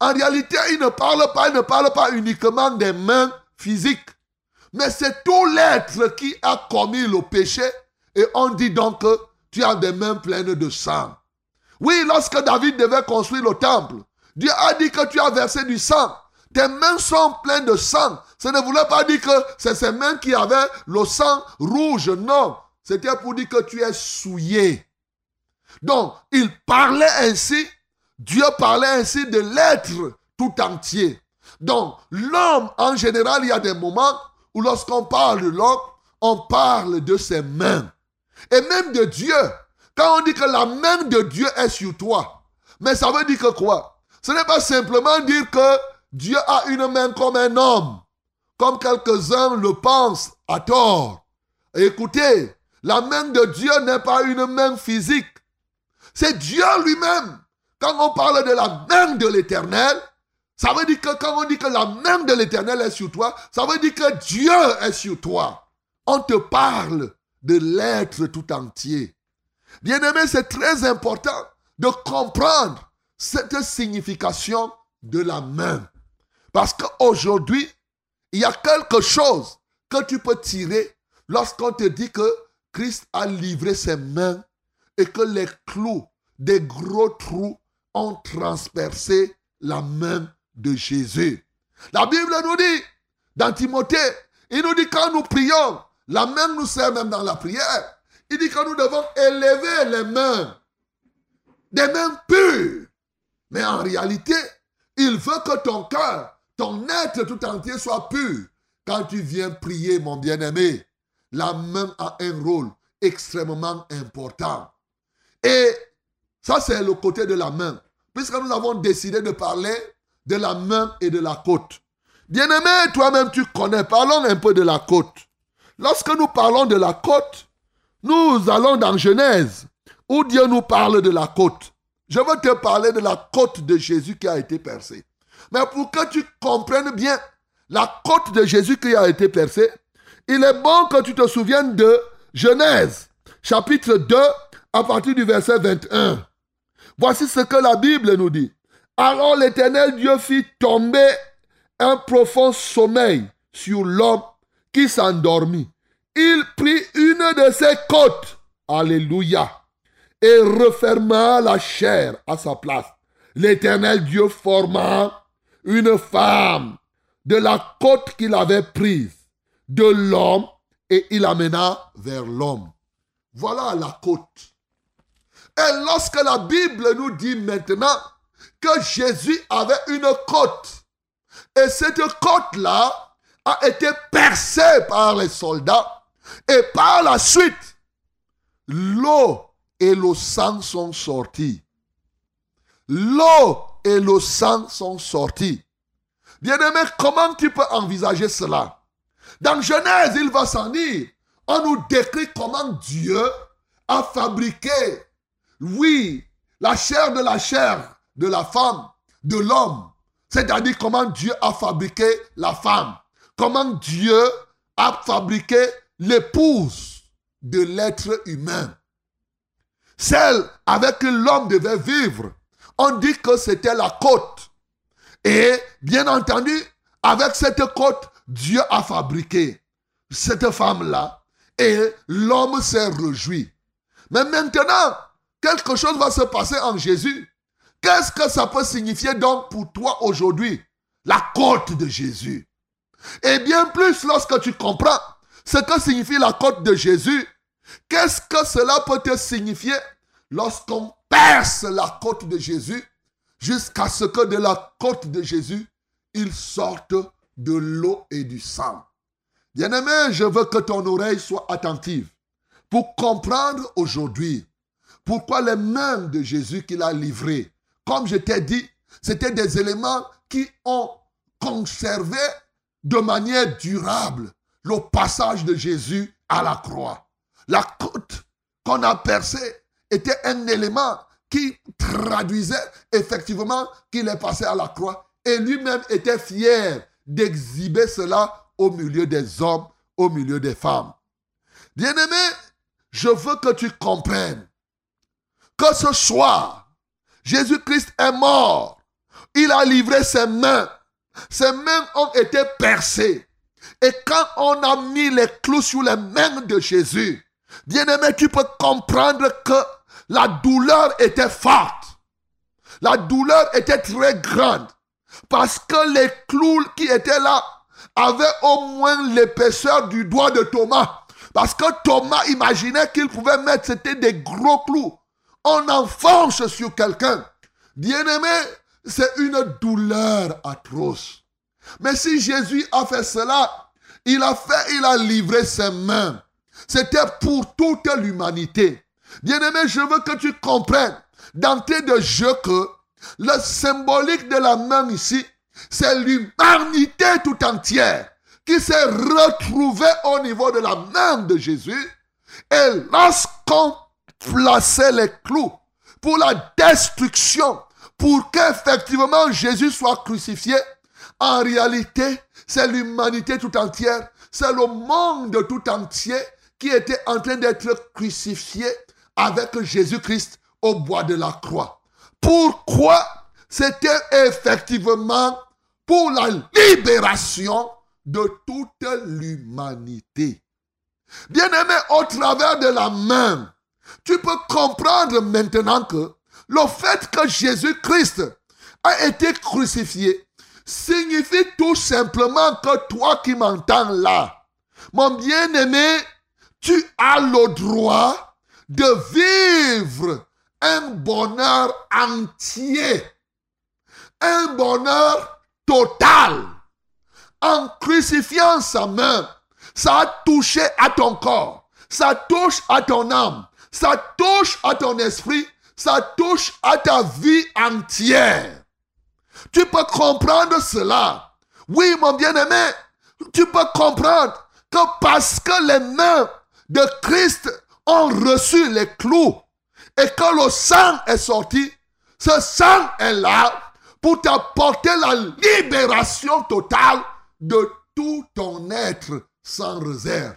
en réalité, il ne parle pas, il ne parle pas uniquement des mains physiques, mais c'est tout l'être qui a commis le péché. Et on dit donc que tu as des mains pleines de sang. Oui, lorsque David devait construire le temple, Dieu a dit que tu as versé du sang. tes mains sont pleines de sang. Ça ne voulait pas dire que c'est ces mains qui avaient le sang rouge. Non. C'était pour dire que tu es souillé. Donc, il parlait ainsi, Dieu parlait ainsi de l'être tout entier. Donc, l'homme, en général, il y a des moments où lorsqu'on parle de l'homme, on parle de ses mains. Et même de Dieu. Quand on dit que la main de Dieu est sur toi, mais ça veut dire que quoi? Ce n'est pas simplement dire que Dieu a une main comme un homme, comme quelques-uns le pensent à tort. écoutez, la main de Dieu n'est pas une main physique. C'est Dieu lui-même. Quand on parle de la main de l'éternel, ça veut dire que quand on dit que la main de l'éternel est sur toi, ça veut dire que Dieu est sur toi. On te parle de l'être tout entier. Bien-aimé, c'est très important de comprendre cette signification de la main. Parce qu'aujourd'hui, il y a quelque chose que tu peux tirer lorsqu'on te dit que Christ a livré ses mains et que les clous des gros trous ont transpercé la main de Jésus. La Bible nous dit, dans Timothée, il nous dit quand nous prions, la main nous sert même dans la prière. Il dit que nous devons élever les mains, des mains pures. Mais en réalité, il veut que ton cœur, ton être tout entier soit pur. Quand tu viens prier, mon bien-aimé, la main a un rôle extrêmement important. Et ça, c'est le côté de la main. Puisque nous avons décidé de parler de la main et de la côte. Bien-aimé, toi-même, tu connais. Parlons un peu de la côte. Lorsque nous parlons de la côte, nous allons dans Genèse, où Dieu nous parle de la côte. Je veux te parler de la côte de Jésus qui a été percée. Mais pour que tu comprennes bien la côte de Jésus qui a été percée, il est bon que tu te souviennes de Genèse, chapitre 2, à partir du verset 21. Voici ce que la Bible nous dit. Alors l'Éternel Dieu fit tomber un profond sommeil sur l'homme qui s'endormit. Il prit une de ses côtes, alléluia, et referma la chair à sa place. L'Éternel Dieu forma une femme de la côte qu'il avait prise de l'homme et il amena vers l'homme. Voilà la côte. Et lorsque la Bible nous dit maintenant que Jésus avait une côte, et cette côte-là a été percée par les soldats, et par la suite, l'eau et le sang sont sortis. L'eau et le sang sont sortis. Bien-aimé, comment tu peux envisager cela? Dans Genèse, il va s'en dire. On nous décrit comment Dieu a fabriqué, oui, la chair de la chair de la femme, de l'homme. C'est-à-dire comment Dieu a fabriqué la femme. Comment Dieu a fabriqué l'épouse de l'être humain. Celle avec qui l'homme devait vivre. On dit que c'était la côte. Et bien entendu, avec cette côte, Dieu a fabriqué cette femme-là. Et l'homme s'est réjoui. Mais maintenant, quelque chose va se passer en Jésus. Qu'est-ce que ça peut signifier donc pour toi aujourd'hui? La côte de Jésus. Et bien plus lorsque tu comprends ce que signifie la côte de Jésus, qu'est-ce que cela peut te signifier lorsqu'on perce la côte de Jésus jusqu'à ce que de la côte de Jésus, il sorte de l'eau et du sang. Bien-aimé, je veux que ton oreille soit attentive pour comprendre aujourd'hui pourquoi les mains de Jésus qu'il a livrées, comme je t'ai dit, c'était des éléments qui ont conservé de manière durable le passage de Jésus à la croix. La côte qu'on a percée était un élément qui traduisait effectivement qu'il est passé à la croix. Et lui-même était fier d'exhiber cela au milieu des hommes, au milieu des femmes. Bien-aimé, je veux que tu comprennes que ce soir, Jésus-Christ est mort. Il a livré ses mains. Ses mains ont été percées. Et quand on a mis les clous sur les mains de Jésus, bien aimé, tu peux comprendre que la douleur était forte. La douleur était très grande. Parce que les clous qui étaient là avaient au moins l'épaisseur du doigt de Thomas. Parce que Thomas imaginait qu'il pouvait mettre, c'était des gros clous. On enfonce sur quelqu'un. Bien-aimé, c'est une douleur atroce. Mais si Jésus a fait cela, il a fait, il a livré ses mains. C'était pour toute l'humanité. Bien-aimé, je veux que tu comprennes d'entrée de jeu que le symbolique de la main ici, c'est l'humanité tout entière qui s'est retrouvée au niveau de la main de Jésus. Et lorsqu'on plaçait les clous pour la destruction, pour qu'effectivement Jésus soit crucifié, en réalité, c'est l'humanité tout entière, c'est le monde tout entier qui était en train d'être crucifié avec Jésus-Christ au bois de la croix. Pourquoi C'était effectivement pour la libération de toute l'humanité? Bien-aimé, au travers de la main, tu peux comprendre maintenant que le fait que Jésus-Christ a été crucifié signifie tout simplement que toi qui m'entends là, mon bien-aimé, tu as le droit de vivre un bonheur entier, un bonheur total. En crucifiant sa main, ça a touché à ton corps, ça touche à ton âme, ça touche à ton esprit, ça touche à ta vie entière. Tu peux comprendre cela. Oui, mon bien-aimé, tu peux comprendre que parce que les mains de Christ ont reçu les clous et que le sang est sorti, ce sang est là pour t'apporter la libération totale de tout ton être sans réserve.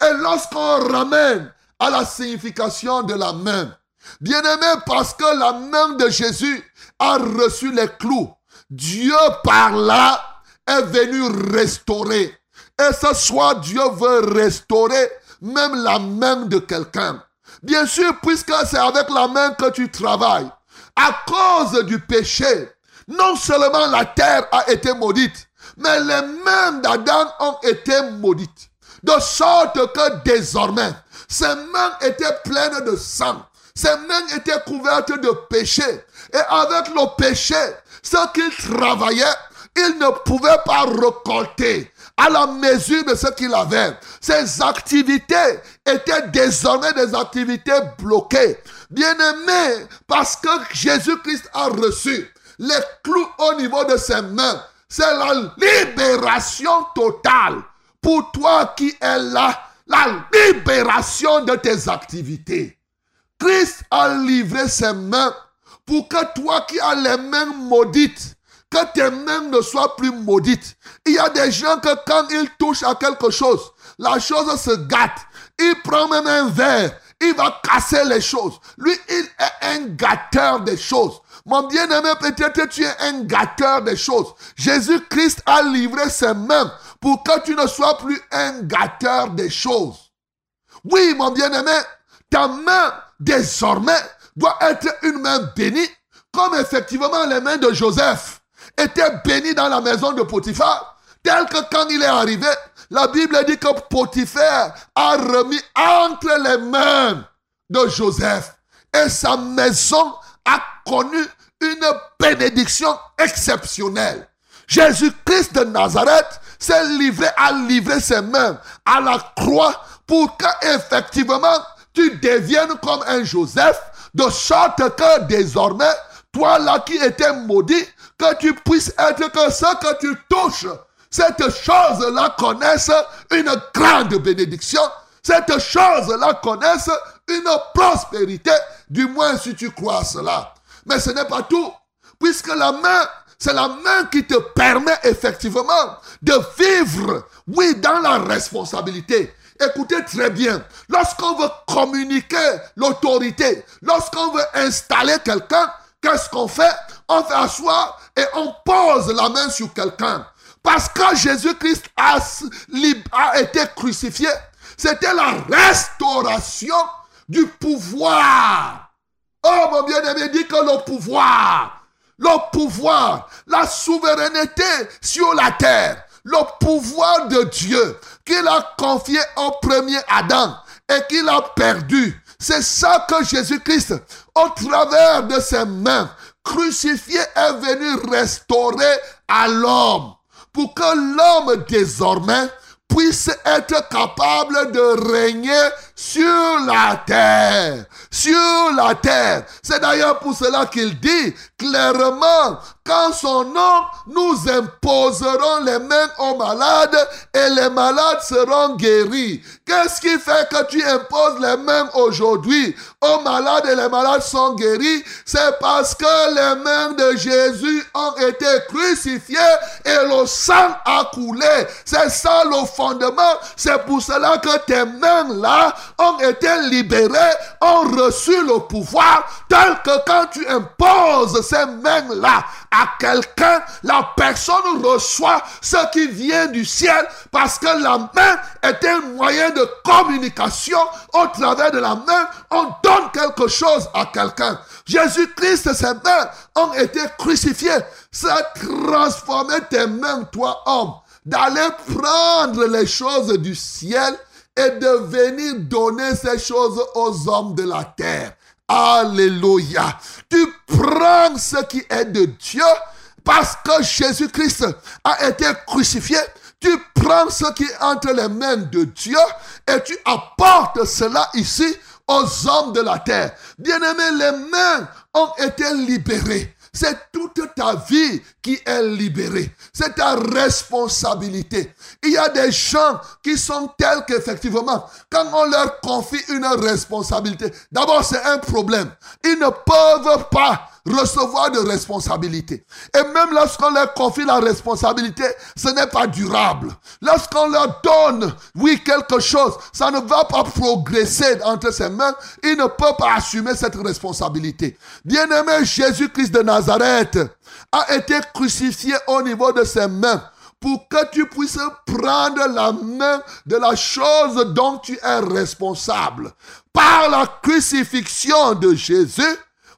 Et lorsqu'on ramène à la signification de la main, bien aimé, parce que la main de Jésus a reçu les clous, Dieu par là est venu restaurer. Et ce soir, Dieu veut restaurer même la main de quelqu'un. Bien sûr, puisque c'est avec la main que tu travailles, à cause du péché, non seulement la terre a été maudite, mais les mains d'Adam ont été maudites. De sorte que désormais, ses mains étaient pleines de sang. Ses mains étaient couvertes de péché. Et avec le péché, ce qu'il travaillait, il ne pouvait pas récolter à la mesure de ce qu'il avait. Ses activités étaient désormais des activités bloquées. Bien-aimé, parce que Jésus-Christ a reçu les clous au niveau de ses mains, c'est la libération totale pour toi qui es là, la libération de tes activités. Christ a livré ses mains pour que toi qui as les mains maudites, que tes mains ne soient plus maudites. Il y a des gens que quand ils touchent à quelque chose, la chose se gâte. Il prend même un verre, il va casser les choses. Lui, il est un gâteur des choses. Mon bien-aimé, peut-être tu es un gâteur des choses. Jésus-Christ a livré ses mains pour que tu ne sois plus un gâteur des choses. Oui, mon bien-aimé, ta main désormais doit être une main bénie, comme effectivement les mains de Joseph étaient bénies dans la maison de Potiphar, tel que quand il est arrivé, la Bible dit que Potiphar a remis entre les mains de Joseph et sa maison a connu une bénédiction exceptionnelle. Jésus-Christ de Nazareth s'est livré à livrer ses mains à la croix pour que effectivement tu deviennes comme un Joseph de sorte que désormais, toi là qui étais maudit, que tu puisses être que ce que tu touches, cette chose-là connaisse une grande bénédiction, cette chose-là connaisse une prospérité, du moins si tu crois cela. Mais ce n'est pas tout, puisque la main, c'est la main qui te permet effectivement de vivre, oui, dans la responsabilité. Écoutez très bien, lorsqu'on veut communiquer l'autorité, lorsqu'on veut installer quelqu'un, qu'est-ce qu'on fait? On asseoir et on pose la main sur quelqu'un. Parce que Jésus-Christ a, a été crucifié, c'était la restauration du pouvoir. Oh mon bien-aimé dit que le pouvoir le pouvoir, la souveraineté sur la terre, le pouvoir de Dieu qu'il a confié au premier Adam et qu'il a perdu. C'est ça que Jésus-Christ, au travers de ses mains crucifiées, est venu restaurer à l'homme. Pour que l'homme désormais puisse être capable de régner sur la terre. Sur la terre. C'est d'ailleurs pour cela qu'il dit clairement, quand son nom, nous imposerons les mains aux malades et les malades seront guéris. Qu'est-ce qui fait que tu imposes les mains aujourd'hui aux malades et les malades sont guéris? C'est parce que les mains de Jésus ont été crucifiées et le sang a coulé. C'est ça le fondement. C'est pour cela que tes mains là ont été libérées, ont reçu le pouvoir tel que quand tu imposes ces mains là à quelqu'un, la personne reçoit ce qui vient du ciel parce que la main est un moyen de communication. Au travers de la main, on donne quelque chose à quelqu'un. Jésus-Christ, ses mains ont été crucifiées. Ça a transformé tes mains, toi homme, d'aller prendre les choses du ciel et de venir donner ces choses aux hommes de la terre. Alléluia. Tu prends ce qui est de Dieu parce que Jésus-Christ a été crucifié. Tu prends ce qui est entre les mains de Dieu et tu apportes cela ici aux hommes de la terre. Bien-aimés, les mains ont été libérées. C'est toute ta vie qui est libérée. C'est ta responsabilité. Il y a des gens qui sont tels qu'effectivement, quand on leur confie une responsabilité, d'abord c'est un problème. Ils ne peuvent pas recevoir de responsabilité. Et même lorsqu'on leur confie la responsabilité, ce n'est pas durable. Lorsqu'on leur donne, oui, quelque chose, ça ne va pas progresser entre ses mains. Ils ne peuvent pas assumer cette responsabilité. Bien-aimé, Jésus-Christ de Nazareth a été crucifié au niveau de ses mains pour que tu puisses prendre la main de la chose dont tu es responsable. Par la crucifixion de Jésus,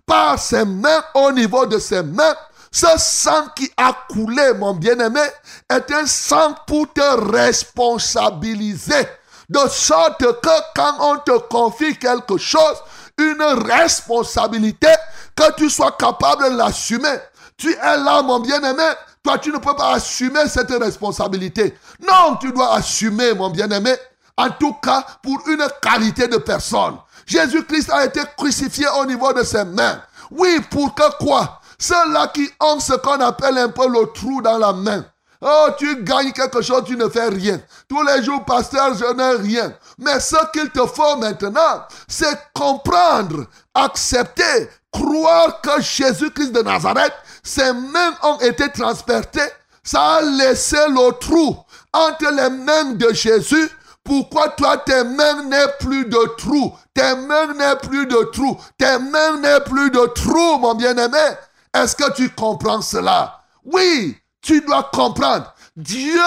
par ses mains, au niveau de ses mains, ce sang qui a coulé, mon bien-aimé, est un sang pour te responsabiliser. De sorte que quand on te confie quelque chose, une responsabilité, que tu sois capable de l'assumer. Tu es là, mon bien-aimé. Toi, tu ne peux pas assumer cette responsabilité. Non, tu dois assumer, mon bien-aimé. En tout cas, pour une qualité de personne. Jésus-Christ a été crucifié au niveau de ses mains. Oui, pour que quoi? Ceux-là qui ont ce qu'on appelle un peu le trou dans la main. Oh, tu gagnes quelque chose, tu ne fais rien. Tous les jours, pasteur, je n'ai rien. Mais ce qu'il te faut maintenant, c'est comprendre, accepter, croire que Jésus-Christ de Nazareth, ses mains ont été transpercées. Ça a laissé le trou entre les mains de Jésus pourquoi toi, tes mains n'ont plus de trou? Tes mains n'ont plus de trou Tes mains n'ont plus de trou, mon bien-aimé Est-ce que tu comprends cela? Oui, tu dois comprendre. Dieu,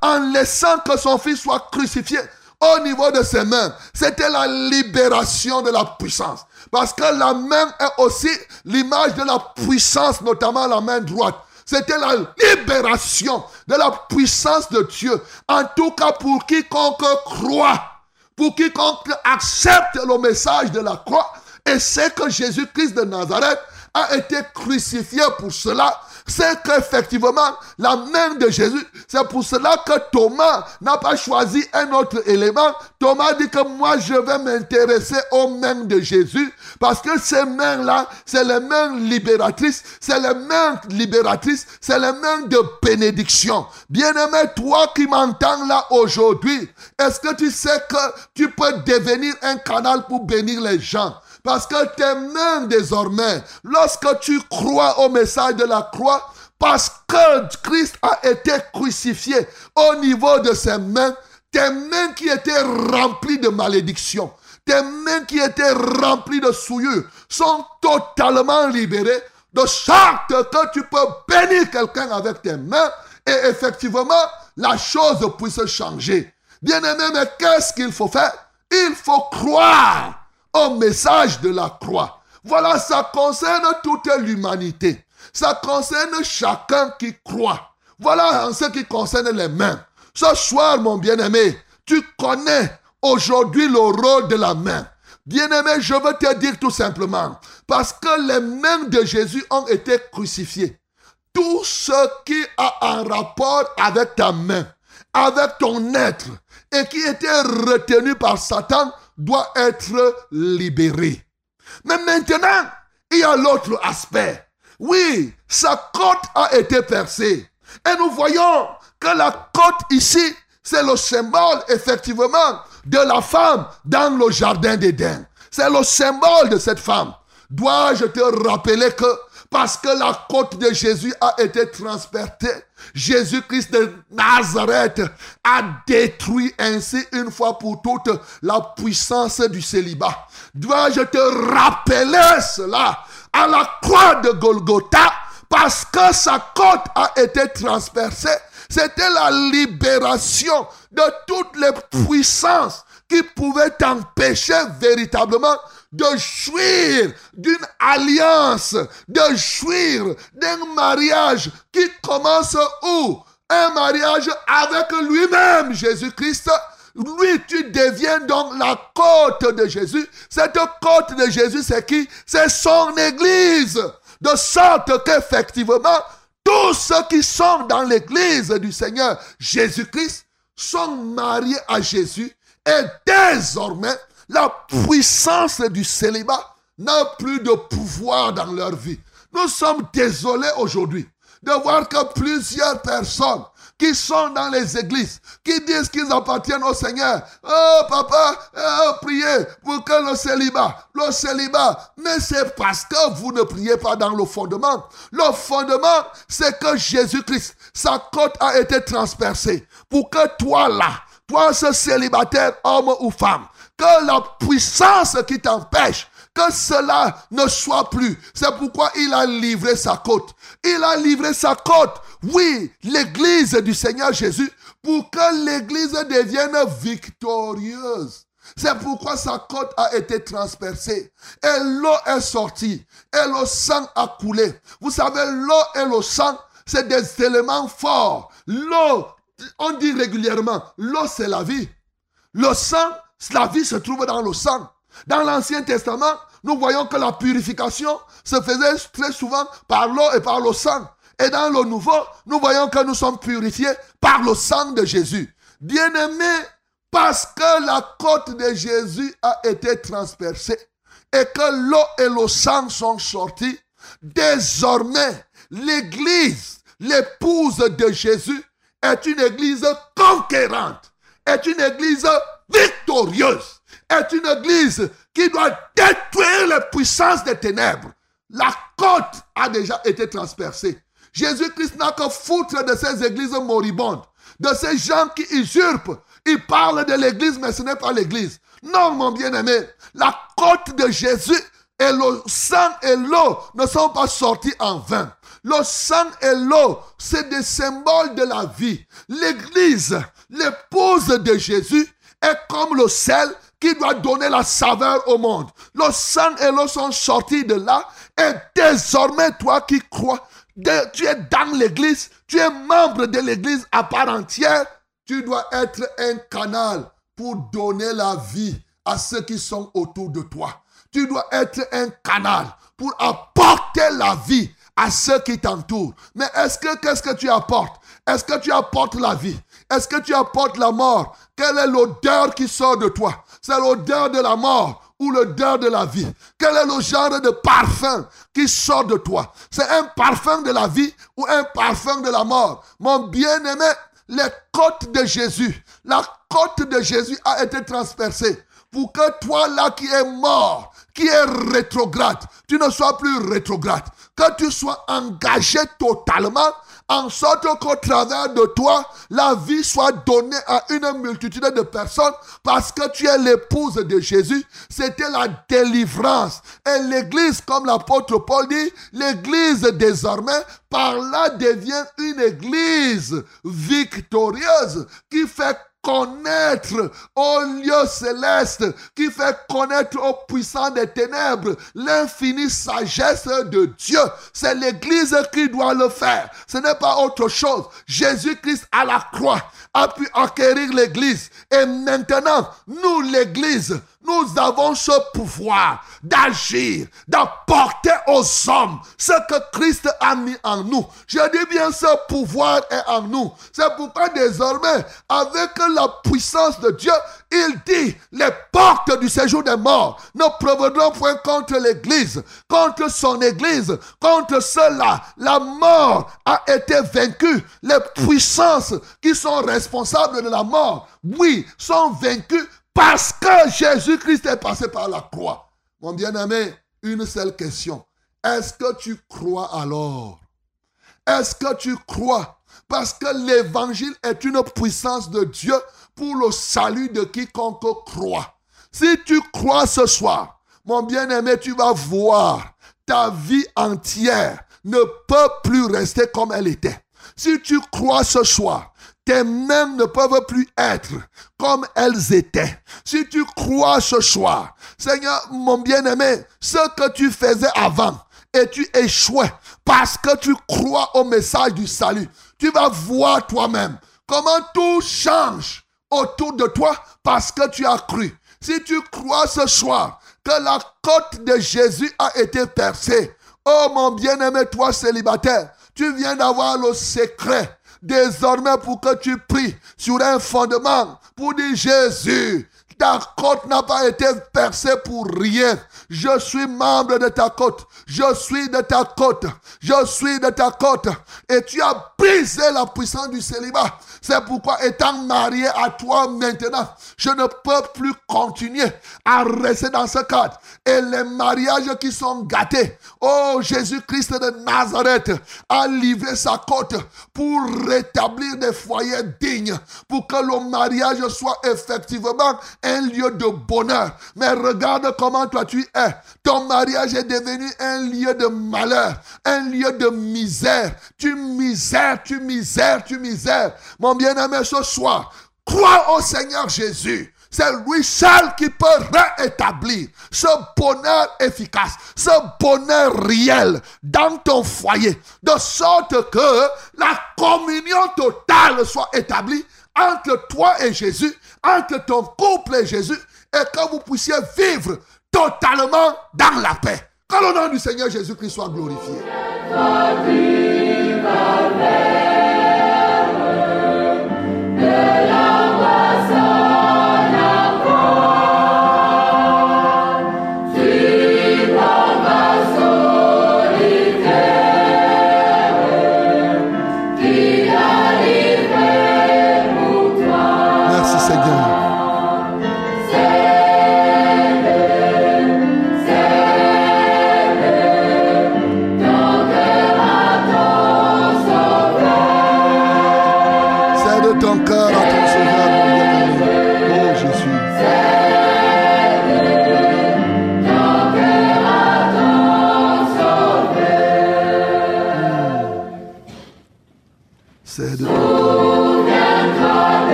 en laissant que son fils soit crucifié, au niveau de ses mains, c'était la libération de la puissance. Parce que la main est aussi l'image de la puissance, notamment la main droite. C'était la libération de la puissance de Dieu. En tout cas, pour quiconque croit, pour quiconque accepte le message de la croix, et c'est que Jésus-Christ de Nazareth a été crucifié pour cela, c'est qu'effectivement, la main de Jésus, c'est pour cela que Thomas n'a pas choisi un autre élément. Thomas dit que moi, je vais m'intéresser aux mains de Jésus, parce que ces mains-là, c'est les mains libératrices, c'est les mains libératrices, c'est les mains de bénédiction. Bien-aimé, toi qui m'entends là aujourd'hui, est-ce que tu sais que tu peux devenir un canal pour bénir les gens? Parce que tes mains désormais, lorsque tu crois au message de la croix, parce que Christ a été crucifié au niveau de ses mains, tes mains qui étaient remplies de malédiction, tes mains qui étaient remplies de souillure, sont totalement libérées, de sorte que tu peux bénir quelqu'un avec tes mains. Et effectivement, la chose puisse changer. Bien-aimé, mais qu'est-ce qu'il faut faire? Il faut croire au message de la croix. Voilà, ça concerne toute l'humanité. Ça concerne chacun qui croit. Voilà en ce qui concerne les mains. Ce soir, mon bien-aimé, tu connais aujourd'hui le rôle de la main. Bien-aimé, je veux te dire tout simplement, parce que les mains de Jésus ont été crucifiées. Tout ce qui a un rapport avec ta main, avec ton être, et qui était retenu par Satan, doit être libéré. Mais maintenant, il y a l'autre aspect. Oui, sa côte a été percée. Et nous voyons que la côte ici, c'est le symbole effectivement de la femme dans le jardin d'Éden. C'est le symbole de cette femme. Dois-je te rappeler que parce que la côte de Jésus a été transpercée, Jésus-Christ de Nazareth a détruit ainsi une fois pour toutes la puissance du célibat. Dois-je te rappeler cela à la croix de Golgotha? Parce que sa côte a été transpercée. C'était la libération de toutes les puissances qui pouvaient t'empêcher véritablement de jouir d'une alliance, de jouir d'un mariage qui commence où? Un mariage avec lui-même, Jésus-Christ. Lui, tu deviens donc la côte de Jésus. Cette côte de Jésus, c'est qui? C'est son Église. De sorte qu'effectivement, tous ceux qui sont dans l'église du Seigneur Jésus-Christ sont mariés à Jésus et désormais la puissance du célibat n'a plus de pouvoir dans leur vie. Nous sommes désolés aujourd'hui de voir que plusieurs personnes qui sont dans les églises, qui disent qu'ils appartiennent au Seigneur. Oh papa, oh, priez pour que le célibat, le célibat. Mais c'est parce que vous ne priez pas dans le fondement. Le fondement, c'est que Jésus-Christ, sa côte a été transpercée pour que toi là, toi ce célibataire, homme ou femme, que la puissance qui t'empêche que cela ne soit plus. C'est pourquoi il a livré sa côte. Il a livré sa côte. Oui, l'église du Seigneur Jésus, pour que l'église devienne victorieuse. C'est pourquoi sa côte a été transpercée. Et l'eau est sortie. Et le sang a coulé. Vous savez, l'eau et le sang, c'est des éléments forts. L'eau, on dit régulièrement, l'eau c'est la vie. Le sang, la vie se trouve dans le sang. Dans l'Ancien Testament, nous voyons que la purification se faisait très souvent par l'eau et par le sang. Et dans le Nouveau, nous voyons que nous sommes purifiés par le sang de Jésus. Bien-aimés, parce que la côte de Jésus a été transpercée et que l'eau et le sang sont sortis, désormais, l'Église, l'épouse de Jésus, est une Église conquérante, est une Église victorieuse est une église qui doit détruire les puissances des ténèbres. La côte a déjà été transpercée. Jésus-Christ n'a que foutre de ces églises moribondes, de ces gens qui usurpent. Il parle de l'église, mais ce n'est pas l'église. Non, mon bien-aimé, la côte de Jésus et le sang et l'eau ne sont pas sortis en vain. Le sang et l'eau, c'est des symboles de la vie. L'église, l'épouse de Jésus, est comme le sel qui doit donner la saveur au monde. Le sang et l'eau sont sortis de là. Et désormais, toi qui crois, tu es dans l'église, tu es membre de l'église à part entière, tu dois être un canal pour donner la vie à ceux qui sont autour de toi. Tu dois être un canal pour apporter la vie à ceux qui t'entourent. Mais est-ce que qu'est-ce que tu apportes? Est-ce que tu apportes la vie? Est-ce que tu apportes la mort? Quelle est l'odeur qui sort de toi? C'est l'odeur de la mort ou l'odeur de la vie? Quel est le genre de parfum qui sort de toi? C'est un parfum de la vie ou un parfum de la mort? Mon bien-aimé, les côtes de Jésus, la côte de Jésus a été transpercée pour que toi là qui es mort, qui es rétrograde, tu ne sois plus rétrograde, que tu sois engagé totalement en sorte qu'au travers de toi, la vie soit donnée à une multitude de personnes parce que tu es l'épouse de Jésus. C'était la délivrance. Et l'Église, comme l'apôtre Paul dit, l'Église désormais, par là devient une Église victorieuse qui fait connaître au lieu céleste, qui fait connaître aux puissants des ténèbres l'infinie sagesse de Dieu. C'est l'Église qui doit le faire. Ce n'est pas autre chose. Jésus-Christ à la croix a pu acquérir l'Église. Et maintenant, nous, l'Église, nous avons ce pouvoir d'agir, d'apporter aux hommes ce que Christ a mis en nous. Je dis bien ce pouvoir est en nous. C'est pourquoi désormais, avec la puissance de Dieu, il dit, les portes du séjour des morts ne proviendront point contre l'Église, contre son Église, contre cela. La mort a été vaincue. Les puissances qui sont responsables de la mort, oui, sont vaincues parce que Jésus-Christ est passé par la croix. Mon bien-aimé, une seule question. Est-ce que tu crois alors? Est-ce que tu crois? Parce que l'évangile est une puissance de Dieu pour le salut de quiconque croit. Si tu crois ce soir, mon bien-aimé, tu vas voir ta vie entière ne peut plus rester comme elle était. Si tu crois ce soir, tes mains ne peuvent plus être comme elles étaient. Si tu crois ce soir, Seigneur, mon bien-aimé, ce que tu faisais avant et tu échouais parce que tu crois au message du salut, tu vas voir toi-même comment tout change autour de toi parce que tu as cru. Si tu crois ce soir que la côte de Jésus a été percée, oh mon bien-aimé, toi célibataire, tu viens d'avoir le secret désormais pour que tu pries sur un fondement pour dire Jésus, ta côte n'a pas été percée pour rien. Je suis membre de ta côte. Je suis de ta côte. Je suis de ta côte. Et tu as brisé la puissance du célibat. C'est pourquoi, étant marié à toi maintenant, je ne peux plus continuer à rester dans ce cadre. Et les mariages qui sont gâtés, oh Jésus-Christ de Nazareth a livré sa côte pour rétablir des foyers dignes, pour que le mariage soit effectivement un lieu de bonheur. Mais regarde comment toi tu es. Ton mariage est devenu un lieu de malheur, un lieu de misère. Tu misère, tu misère, tu misère. Mon bien-aimé, ce soir, crois au Seigneur Jésus. C'est lui seul qui peut rétablir ce bonheur efficace, ce bonheur réel dans ton foyer, de sorte que la communion totale soit établie entre toi et Jésus, entre ton couple et Jésus, et que vous puissiez vivre totalement dans la paix. Que le nom du Seigneur Jésus-Christ soit glorifié.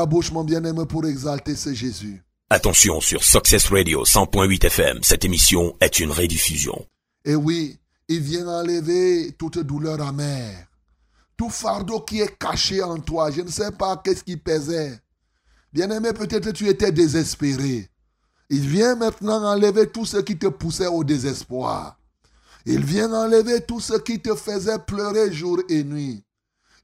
Ta bouche, mon bien-aimé, pour exalter ce Jésus. Attention sur Success Radio 100.8 FM, cette émission est une rediffusion. Et oui, il vient enlever toute douleur amère. Tout fardeau qui est caché en toi. Je ne sais pas qu'est-ce qui pesait. Bien-aimé, peut-être tu étais désespéré. Il vient maintenant enlever tout ce qui te poussait au désespoir. Il vient enlever tout ce qui te faisait pleurer jour et nuit.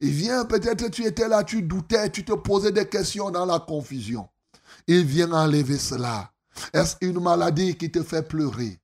Il vient, peut-être tu étais là, tu doutais, tu te posais des questions dans la confusion. Il vient enlever cela. Est-ce une maladie qui te fait pleurer?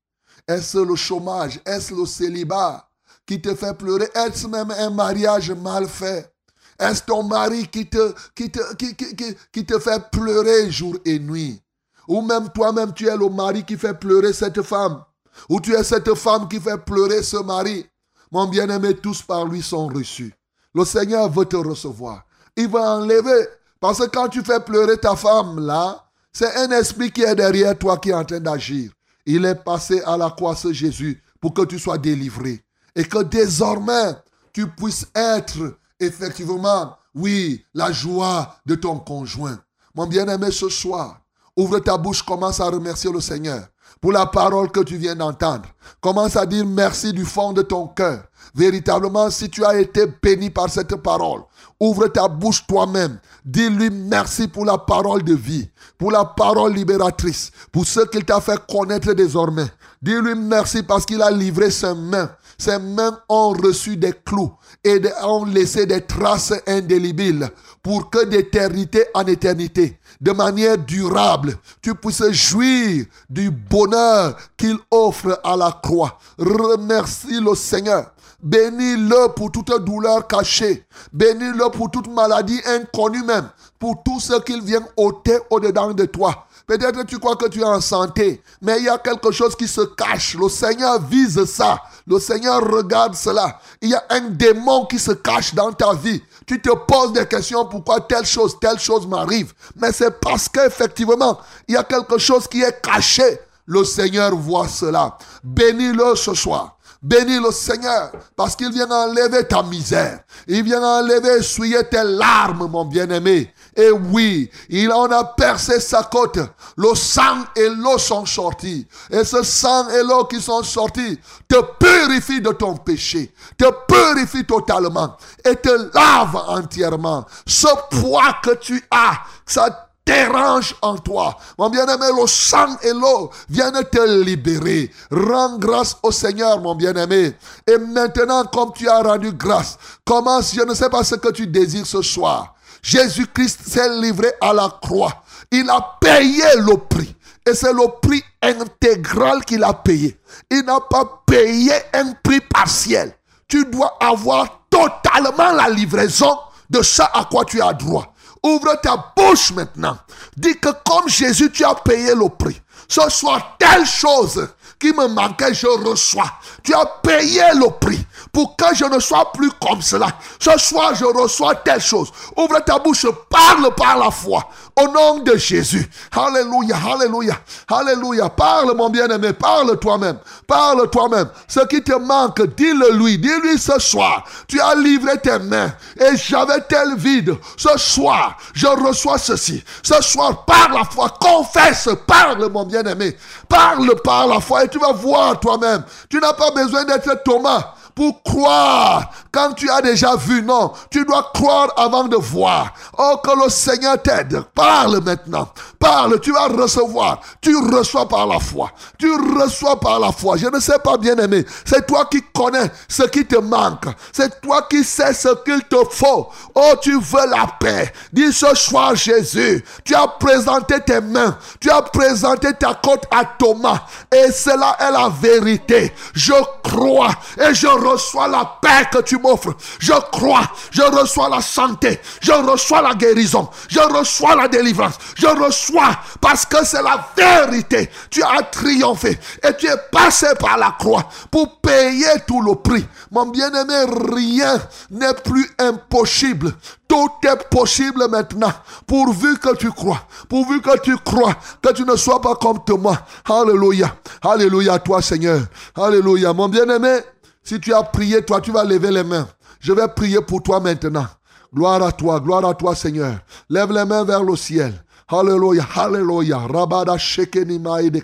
Est-ce le chômage? Est-ce le célibat qui te fait pleurer? Est-ce même un mariage mal fait? Est-ce ton mari qui te, qui, te, qui, qui, qui, te fait pleurer jour et nuit? Ou même toi-même, tu es le mari qui fait pleurer cette femme? Ou tu es cette femme qui fait pleurer ce mari? Mon bien-aimé, tous par lui sont reçus. Le Seigneur veut te recevoir. Il va enlever. Parce que quand tu fais pleurer ta femme là, c'est un esprit qui est derrière toi qui est en train d'agir. Il est passé à la croix, ce Jésus, pour que tu sois délivré. Et que désormais, tu puisses être effectivement, oui, la joie de ton conjoint. Mon bien-aimé, ce soir, ouvre ta bouche, commence à remercier le Seigneur pour la parole que tu viens d'entendre. Commence à dire merci du fond de ton cœur. Véritablement, si tu as été béni par cette parole, ouvre ta bouche toi-même. Dis-lui merci pour la parole de vie, pour la parole libératrice, pour ce qu'il t'a fait connaître désormais. Dis-lui merci parce qu'il a livré ses mains. Ses mains ont reçu des clous et ont laissé des traces indélébiles pour que d'éternité en éternité, de manière durable, tu puisses jouir du bonheur qu'il offre à la croix. Remercie le Seigneur. Bénis-le pour toute douleur cachée. Bénis-le pour toute maladie inconnue même. Pour tout ce qu'il vient ôter au-dedans de toi. Peut-être tu crois que tu es en santé, mais il y a quelque chose qui se cache. Le Seigneur vise ça. Le Seigneur regarde cela. Il y a un démon qui se cache dans ta vie. Tu te poses des questions pourquoi telle chose, telle chose m'arrive? Mais c'est parce qu'effectivement, il y a quelque chose qui est caché. Le Seigneur voit cela. Bénis-le ce soir. Bénis le Seigneur parce qu'il vient enlever ta misère. Il vient enlever, essuyer tes larmes, mon bien-aimé. Et oui, il en a percé sa côte. Le sang et l'eau sont sortis. Et ce sang et l'eau qui sont sortis te purifient de ton péché. Te purifient totalement. Et te lave entièrement. Ce poids que tu as, ça dérange en toi. Mon bien-aimé, le sang et l'eau viennent te libérer. Rends grâce au Seigneur, mon bien-aimé. Et maintenant, comme tu as rendu grâce, commence, je ne sais pas ce que tu désires ce soir. Jésus-Christ s'est livré à la croix. Il a payé le prix. Et c'est le prix intégral qu'il a payé. Il n'a pas payé un prix partiel. Tu dois avoir totalement la livraison de ça à quoi tu as droit. Ouvre ta bouche maintenant. Dis que comme Jésus, tu as payé le prix. Ce soit telle chose qui me manquait, je reçois. Tu as payé le prix pour que je ne sois plus comme cela. Ce soir, je reçois telle chose. Ouvre ta bouche, parle par la foi. Au nom de Jésus. Alléluia, alléluia, alléluia. Parle, mon bien-aimé, parle toi-même. Parle toi-même. Ce qui te manque, dis-le lui. Dis-lui ce soir. Tu as livré tes mains et j'avais tel vide. Ce soir, je reçois ceci. Ce soir, par la foi, confesse, parle, mon bien-aimé. Parle par la foi et tu vas voir toi-même. Tu n'as pas besoin d'être Thomas pour croire quand tu as déjà vu. Non, tu dois croire avant de voir. Oh, que le Seigneur t'aide. Parle maintenant. Parle, tu vas recevoir. Tu reçois par la foi. Tu reçois par la foi. Je ne sais pas, bien aimé. C'est toi qui connais ce qui te manque. C'est toi qui sais ce qu'il te faut. Oh, tu veux la paix. Dis ce soir, Jésus, tu as présenté tes mains. Tu as présenté ta côte à Thomas. Et cela est la vérité. Je crois et je reçois la paix que tu m'offres. Je crois, je reçois la santé, je reçois la guérison, je reçois la délivrance, je reçois parce que c'est la vérité. Tu as triomphé et tu es passé par la croix pour payer tout le prix. Mon bien-aimé, rien n'est plus impossible. Tout est possible maintenant, pourvu que tu crois, pourvu que tu crois, que tu ne sois pas comme Thomas. Alléluia, alléluia, toi Seigneur, alléluia. Mon bien-aimé, si tu as prié, toi, tu vas lever les mains. Je vais prier pour toi maintenant. Gloire à toi, gloire à toi, Seigneur. Lève les mains vers le ciel. Alléluia, Alléluia. Rabada shekeni de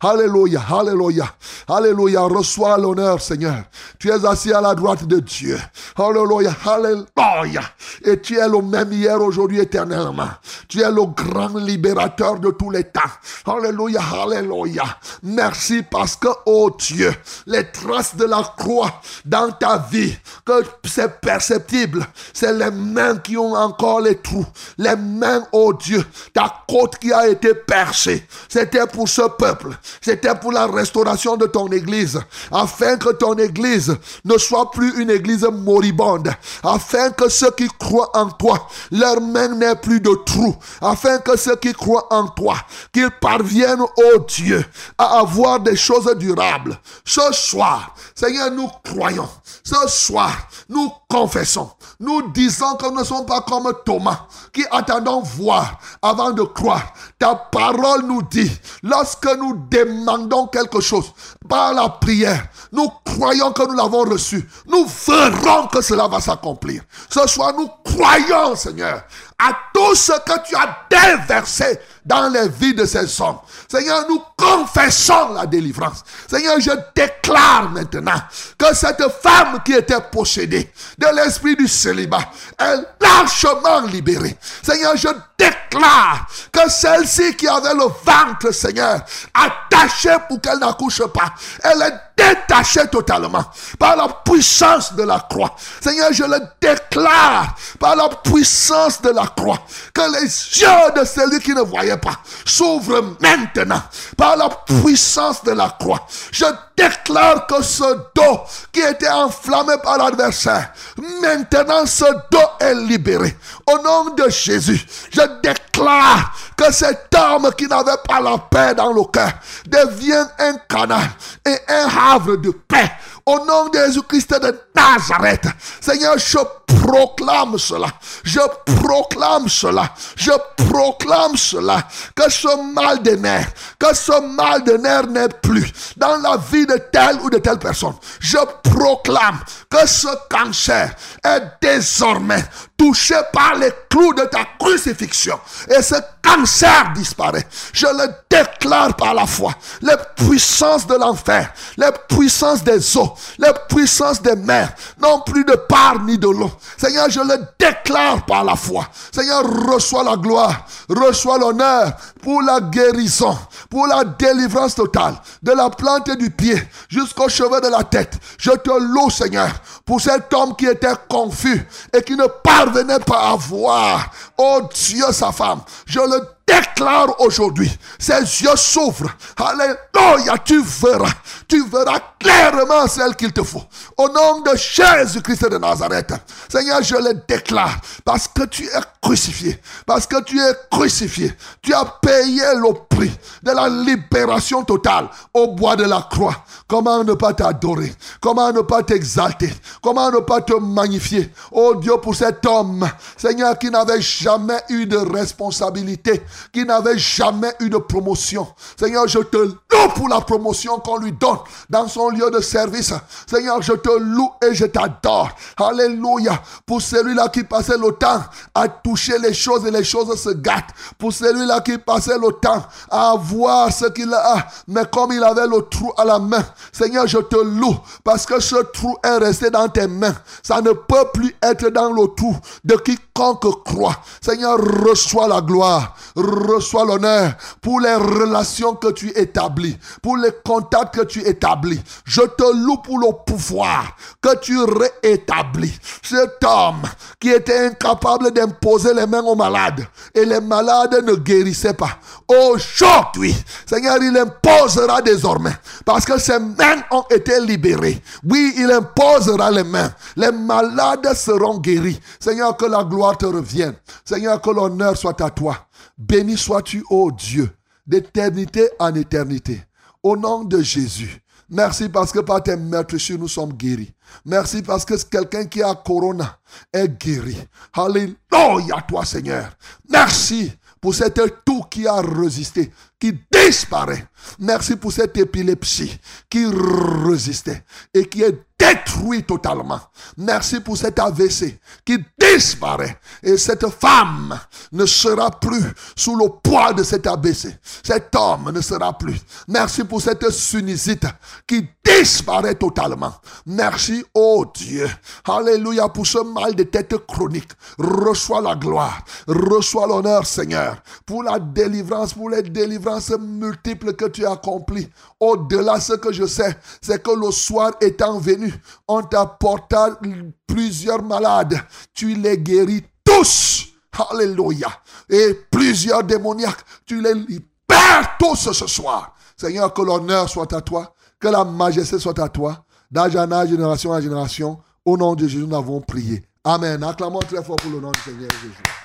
Alléluia, Alléluia, Alléluia. Reçois l'honneur, Seigneur. Tu es assis à la droite de Dieu. Alléluia, Alléluia. Et tu es le même hier, aujourd'hui, éternellement. Tu es le grand libérateur de tous les temps. Alléluia, Alléluia. Merci parce que, oh Dieu, les traces de la croix dans ta vie, que c'est perceptible. C'est les mains qui ont encore les trous. Les mains, oh Dieu, ta côte qui a été percée, c'était pour ce peuple. C'était pour la restauration de ton église. Afin que ton église ne soit plus une église moribonde. Afin que ceux qui croient en toi, leur main n'ait plus de trous. Afin que ceux qui croient en toi, qu'ils parviennent, oh Dieu, à avoir des choses durables. Ce soir, Seigneur, nous croyons. Ce soir, nous confessons. Nous disons que nous ne sommes pas comme Thomas, qui attendons voir avant de croire. Ta parole nous dit, lorsque nous demandons quelque chose par la prière, nous croyons que nous l'avons reçu. Nous verrons que cela va s'accomplir. Ce soir, nous croyons, Seigneur, à tout ce que tu as déversé dans les vies de ces hommes. Seigneur, nous confessons la délivrance. Seigneur, je déclare maintenant que cette femme qui était possédée de l'esprit du célibat est largement libérée. Seigneur, je déclare que celle-ci qui avait le ventre, Seigneur, attaché pour qu'elle n'accouche pas, elle est détachée totalement par la puissance de la croix. Seigneur, je le déclare par la puissance de la croix que les yeux de celui qui ne voyait pas s'ouvrent maintenant par la puissance de la croix. Je déclare que ce dos qui était enflammé par l'adversaire, maintenant ce dos est libéré. Au nom de Jésus, je déclare que cet homme qui n'avait pas la paix dans le cœur devient un canal et un havre de paix. Au nom de Jésus-Christ de Nazareth, Seigneur, je proclame cela. Je proclame cela. Je proclame cela. Que ce mal de nerfs, que ce mal de nerfs n'est plus dans la vie de telle ou de telle personne. Je proclame que ce cancer est désormais touché par les clous de ta crucifixion. Et ce cancer disparaît. Je le déclare par la foi. Les puissances de l'enfer, les puissances des eaux, les puissances des mers, non plus de part ni de l'eau. Seigneur, je le déclare par la foi. Seigneur, reçois la gloire, reçois l'honneur pour la guérison, pour la délivrance totale, de la plante du pied jusqu'au cheveu de la tête. Je te loue, Seigneur, pour cet homme qui était confus et qui ne parvenait pas à voir, oh Dieu, sa femme. Je le déclare aujourd'hui, ses yeux s'ouvrent. Alléluia, tu verras, tu verras clairement celle qu'il te faut. Au nom de Jésus-Christ de Nazareth, Seigneur, je le déclare parce que tu es crucifié, parce que tu es crucifié, tu as payé le prix de la libération totale au bois de la croix. Comment ne pas t'adorer? Comment ne pas t'exalter? Comment ne pas te magnifier? Oh Dieu, pour cet homme, Seigneur, qui n'avait jamais eu de responsabilité, qui n'avait jamais eu de promotion. Seigneur, je te loue pour la promotion qu'on lui donne dans son lieu de service. Seigneur, je te loue et je t'adore. Alléluia. Pour celui-là qui passait le temps à toucher les choses et les choses se gâtent. Pour celui-là qui passait le temps à voir ce qu'il a, mais comme il avait le trou à la main, Seigneur, je te loue parce que ce trou est resté dans tes mains. Ça ne peut plus être dans le trou de quiconque croit. Seigneur, reçois la gloire, reçois l'honneur pour les relations que tu établis, pour les contacts que tu établis. Je te loue pour le pouvoir que tu réétablis. Cet homme qui était incapable d'imposer les mains aux malades et les malades ne guérissaient pas. Aujourd'hui, Seigneur, il imposera désormais parce que ses mains ont été libérées. Oui, il imposera les mains. Les malades seront guéris. Seigneur, que la gloire te revienne. Seigneur, que l'honneur soit à toi. Béni sois-tu, ô Dieu, d'éternité en éternité. Au nom de Jésus. Merci parce que par tes meurtrissures, nous sommes guéris. Merci parce que quelqu'un qui a corona est guéri. Alléluia, toi, Seigneur. Merci pour cette toux qui a résisté, qui disparaît. Merci pour cette épilepsie qui résistait et qui est détruite totalement. Merci pour cet AVC qui disparaît. Et cette femme ne sera plus sous le poids de cet AVC. Cet homme ne sera plus. Merci pour cette sunnisite qui disparaît totalement. Merci, oh Dieu. Alléluia pour ce mal de tête chronique. Reçois la gloire. Reçois l'honneur, Seigneur. Pour la délivrance, pour les délivrances multiples que tu as accomplies. Au-delà, ce que je sais, c'est que le soir étant venu, on t'apporta plusieurs malades. Tu les guéris tous. Alléluia. Et plusieurs démoniaques, tu les libères tous ce soir. Seigneur, que l'honneur soit à toi, que la majesté soit à toi, d'âge en âge, génération en génération. Au nom de Jésus, nous avons prié. Amen. Acclamons très fort pour le nom du Seigneur Jésus.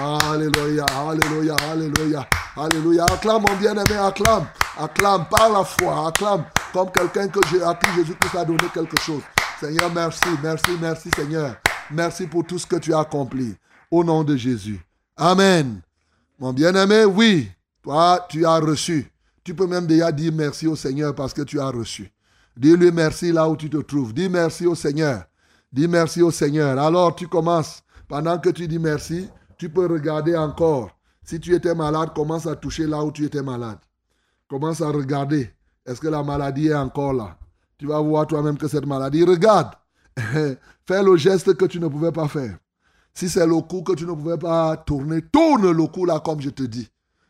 Alléluia, Alléluia, Alléluia, Alléluia. Acclame mon bien-aimé, acclame, acclame par la foi, acclame comme quelqu'un que à qui Jésus-Christ a donné quelque chose. Seigneur, merci, merci, merci Seigneur. Merci pour tout ce que tu as accompli. Au nom de Jésus. Amen. Mon bien-aimé, oui, toi, tu as reçu. Tu peux même déjà dire merci au Seigneur parce que tu as reçu. Dis-lui merci là où tu te trouves. Dis merci au Seigneur. Dis merci au Seigneur. Alors tu commences. Pendant que tu dis merci, tu peux regarder encore. Si tu étais malade, commence à toucher là où tu étais malade. Commence à regarder. Est-ce que la maladie est encore là? Tu vas voir toi-même que cette maladie, regarde. Fais le geste que tu ne pouvais pas faire. Si c'est le cou que tu ne pouvais pas tourner, tourne le cou là comme je te dis.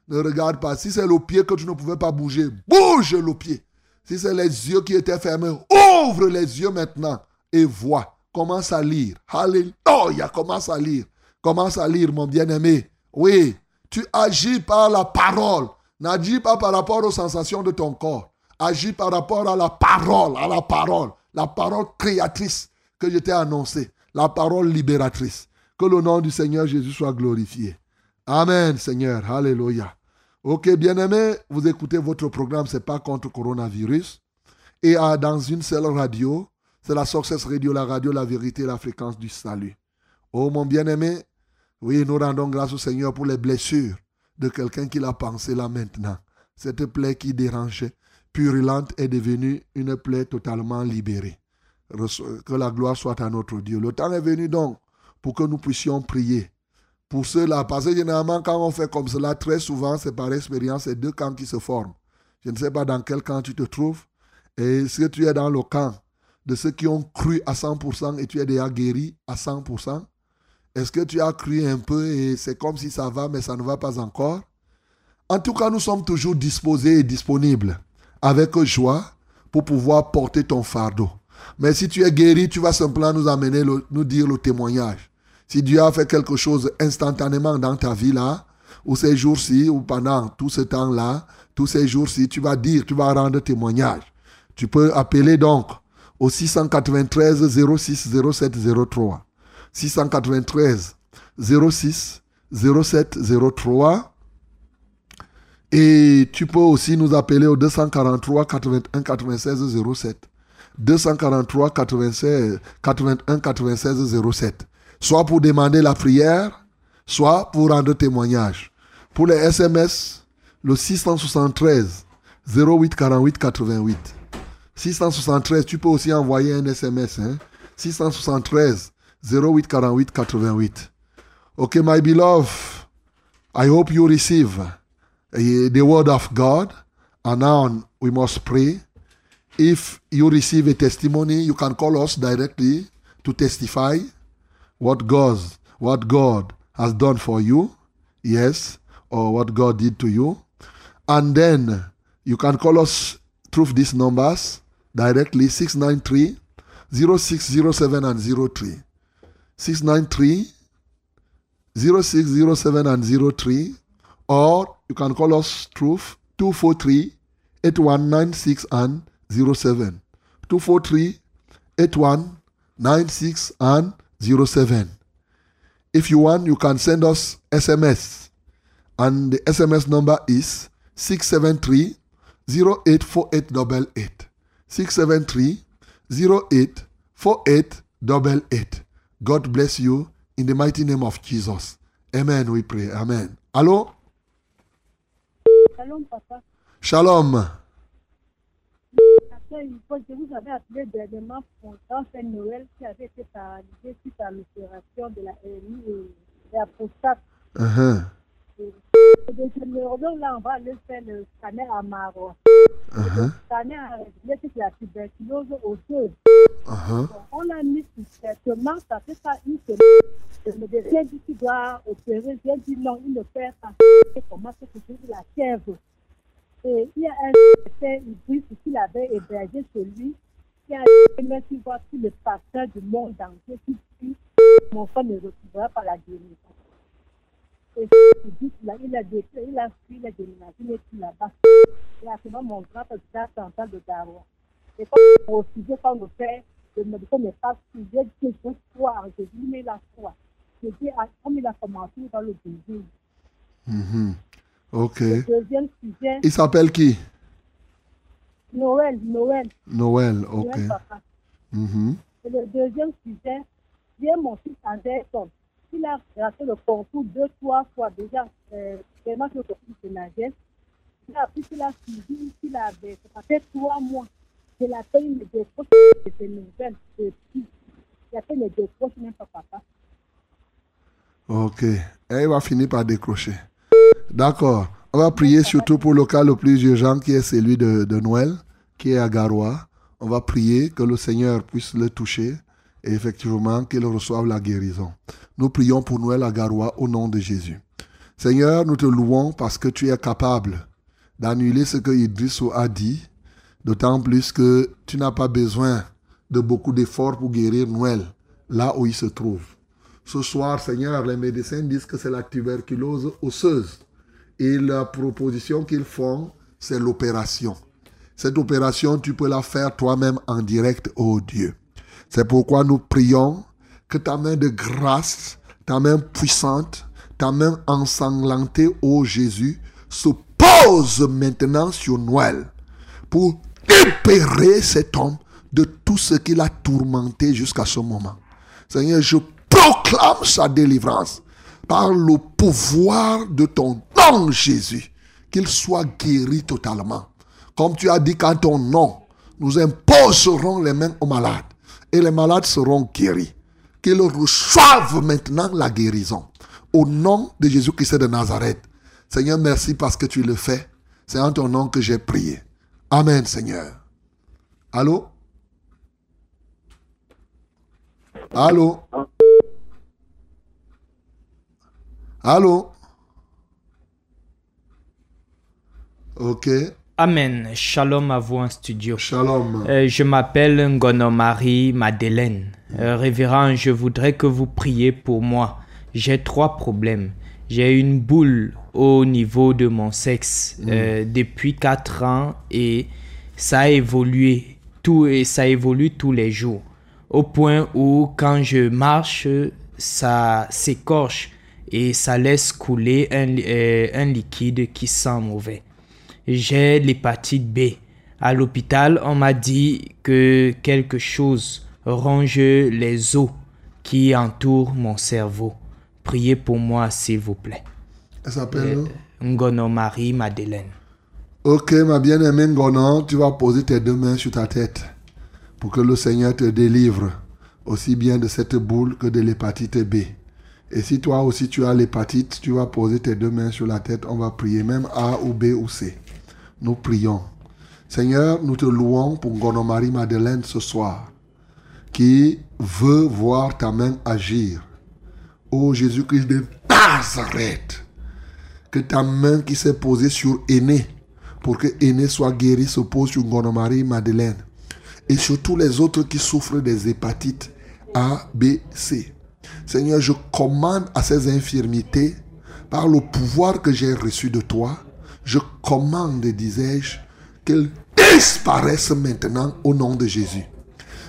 Ne regarde pas. Si c'est le pied que tu ne pouvais pas bouger, bouge le pied. Si c'est les yeux qui étaient fermés, ouvre les yeux maintenant et vois. Commence à lire. Alléluia. Commence à lire. Commence à lire, mon bien-aimé. Oui, tu agis par la parole. N'agis pas par rapport aux sensations de ton corps. Agis par rapport à la parole, à la parole. La parole créatrice que je t'ai annoncée. La parole libératrice. Que le nom du Seigneur Jésus soit glorifié. Amen, Seigneur. Alléluia. Ok, bien-aimés, vous écoutez votre programme, c'est pas contre coronavirus. Et dans une seule radio, c'est la Success Radio, la radio, la vérité, la fréquence du salut. Oh, mon bien-aimé, oui, nous rendons grâce au Seigneur pour les blessures de quelqu'un qui l'a pensé là maintenant. Cette plaie qui dérangeait, purulente, est devenue une plaie totalement libérée. Que la gloire soit à notre Dieu. Le temps est venu donc pour que nous puissions prier. Pour ceux-là, parce que généralement, quand on fait comme cela, très souvent, c'est par expérience, c'est deux camps qui se forment. Je ne sais pas dans quel camp tu te trouves. Et si tu es dans le camp de ceux qui ont cru à 100% et tu es déjà guéri à 100%, est-ce que tu as cru un peu et c'est comme si ça va, mais ça ne va pas encore? En tout cas, nous sommes toujours disposés et disponibles avec joie pour pouvoir porter ton fardeau. Mais si tu es guéri, tu vas simplement nous amener, nous dire le témoignage. Si Dieu a fait quelque chose instantanément dans ta vie là, ou ces jours-ci, ou pendant tout ce temps-là, tous ces jours-ci, tu vas dire, tu vas rendre témoignage. Tu peux appeler donc au 693 06 07 03. 693 06 07 03. Et tu peux aussi nous appeler au 243 81 96 07. 243 96 81 96 07. Soit pour demander la prière, soit pour rendre témoignage. Pour les SMS, le 673 08 48 88. 673, tu peux aussi envoyer un SMS. Hein? 673 08 48 88. Okay, my beloved, I hope you receive the word of God. And now we must pray. If you receive a testimony, you can call us directly to testify what God, what God has done for you. Yes, or what God did to you. And then you can call us through these numbers directly 693 0607 and 03. 693 0607 and 03. Or you can call us Truth 243 8196 and 07. 243 8196 and 07. If you want, you can send us SMS. And the SMS number is 673 084888. 673 084888. God bless you in the mighty name of Jesus. Amen, we pray. Amen. Allô? Shalom, papa. Shalom. Je vous avais appelé dernièrement pour un Noël qui avait été paralysé suite à l'opération de la RMI et et apostate. Uh-huh. La osseuse. Uh-huh. Donc, on l'a mis sous traitement, ça fait pas une semaine. Le médecin dit qu'il doit opérer. J'ai dit non, il ne perd pas. C'est que c'est de la fièvre Et il y a un médecin Idriss qu'il avait hébergé chez lui, qui a dit même s'il voit tous les pasteurs du monde entier qui dit mon frère ne retrouvera pas la guérison. Là, il a décrit, il a fui, il a déménagé, il est là-bas. Et mon grand président central de Garoua. Et quand on refusait, quand on fait, le médecin n'est pas dit que je. J'ai dit, mais il a foi. J'ai dit, ah, comme il a commencé dans le désir. Mhm. Ok. Le deuxième sujet, Il s'appelle qui? Noël, Noël. Noël. Ok. Noël, papa. Mhm. Et le deuxième sujet, j'ai mon fils Anderson. Il a raté le concours deux, trois fois déjà. Euh, vraiment, le concours de. Il a appris qu'il a suivi, qu'il avait. Ça fait trois mois. Je l'appelle, il me décroche des nouvelles. Depuis. Il appelle, il me décroche même pas papa. Ok. Et il va finir par décrocher. D'accord. On va prier surtout pour le cas le plus urgent qui est celui de, de Noël, qui est à Garoua. On va prier que le Seigneur puisse le toucher et effectivement qu'il reçoive la guérison. Nous prions pour Noël à Garoua au nom de Jésus. Seigneur, nous te louons parce que tu es capable d'annuler ce que Idrisso a dit, d'autant plus que tu n'as pas besoin de beaucoup d'efforts pour guérir Noël là où il se trouve. Ce soir, Seigneur, les médecins disent que c'est la tuberculose osseuse. Et la proposition qu'ils font, c'est l'opération. Cette opération, tu peux la faire toi-même en direct, ô Dieu. C'est pourquoi nous prions que ta main de grâce, ta main puissante, ta main ensanglantée, ô Jésus, se pose maintenant sur Noël pour libérer cet homme de tout ce qu'il a tourmenté jusqu'à ce moment. Seigneur, je proclame sa délivrance par le pouvoir de ton nom, Jésus, qu'il soit guéri totalement. Comme tu as dit qu'en ton nom, nous imposerons les mains aux malades et les malades seront guéris. Qu'ils reçoivent maintenant la guérison. Au nom de Jésus-Christ de Nazareth. Seigneur, merci parce que tu le fais. C'est en ton nom que j'ai prié. Amen, Seigneur. Allô? Allô? Allô? Ok. Amen. Shalom à vous en studio. Shalom. Euh, je m'appelle Ngono Marie Madeleine. Euh, révérend, je voudrais que vous priez pour moi. J'ai trois problèmes. J'ai une boule au niveau de mon sexe euh, depuis quatre ans et ça a évolué tout et ça évolue tous les jours au point où quand je marche ça s'écorche et ça laisse couler un, un liquide qui sent mauvais. J'ai l'hépatite B. À l'hôpital, on m'a dit que quelque chose ronge les os qui entourent mon cerveau. Priez pour moi, s'il vous plaît. Elle s'appelle Ngono Marie Madeleine. Ok, ma bien-aimée Ngonon, tu vas poser tes deux mains sur ta tête pour que le Seigneur te délivre aussi bien de cette boule que de l'hépatite B. Et si toi aussi tu as l'hépatite, tu vas poser tes deux mains sur la tête, on va prier, même A ou B ou C. Nous prions. Seigneur, nous te louons pour Ngonon Marie Madeleine ce soir, qui veut voir ta main agir. Ô Jésus-Christ de Nazareth, que ta main qui s'est posée sur Aîné, pour que Aîné soit guéri, se pose sur Ngonomari Madeleine. Et sur tous les autres qui souffrent des hépatites A, B, C. Seigneur, je commande à ces infirmités, par le pouvoir que j'ai reçu de toi, je commande, disais-je, qu'elles disparaissent maintenant au nom de Jésus.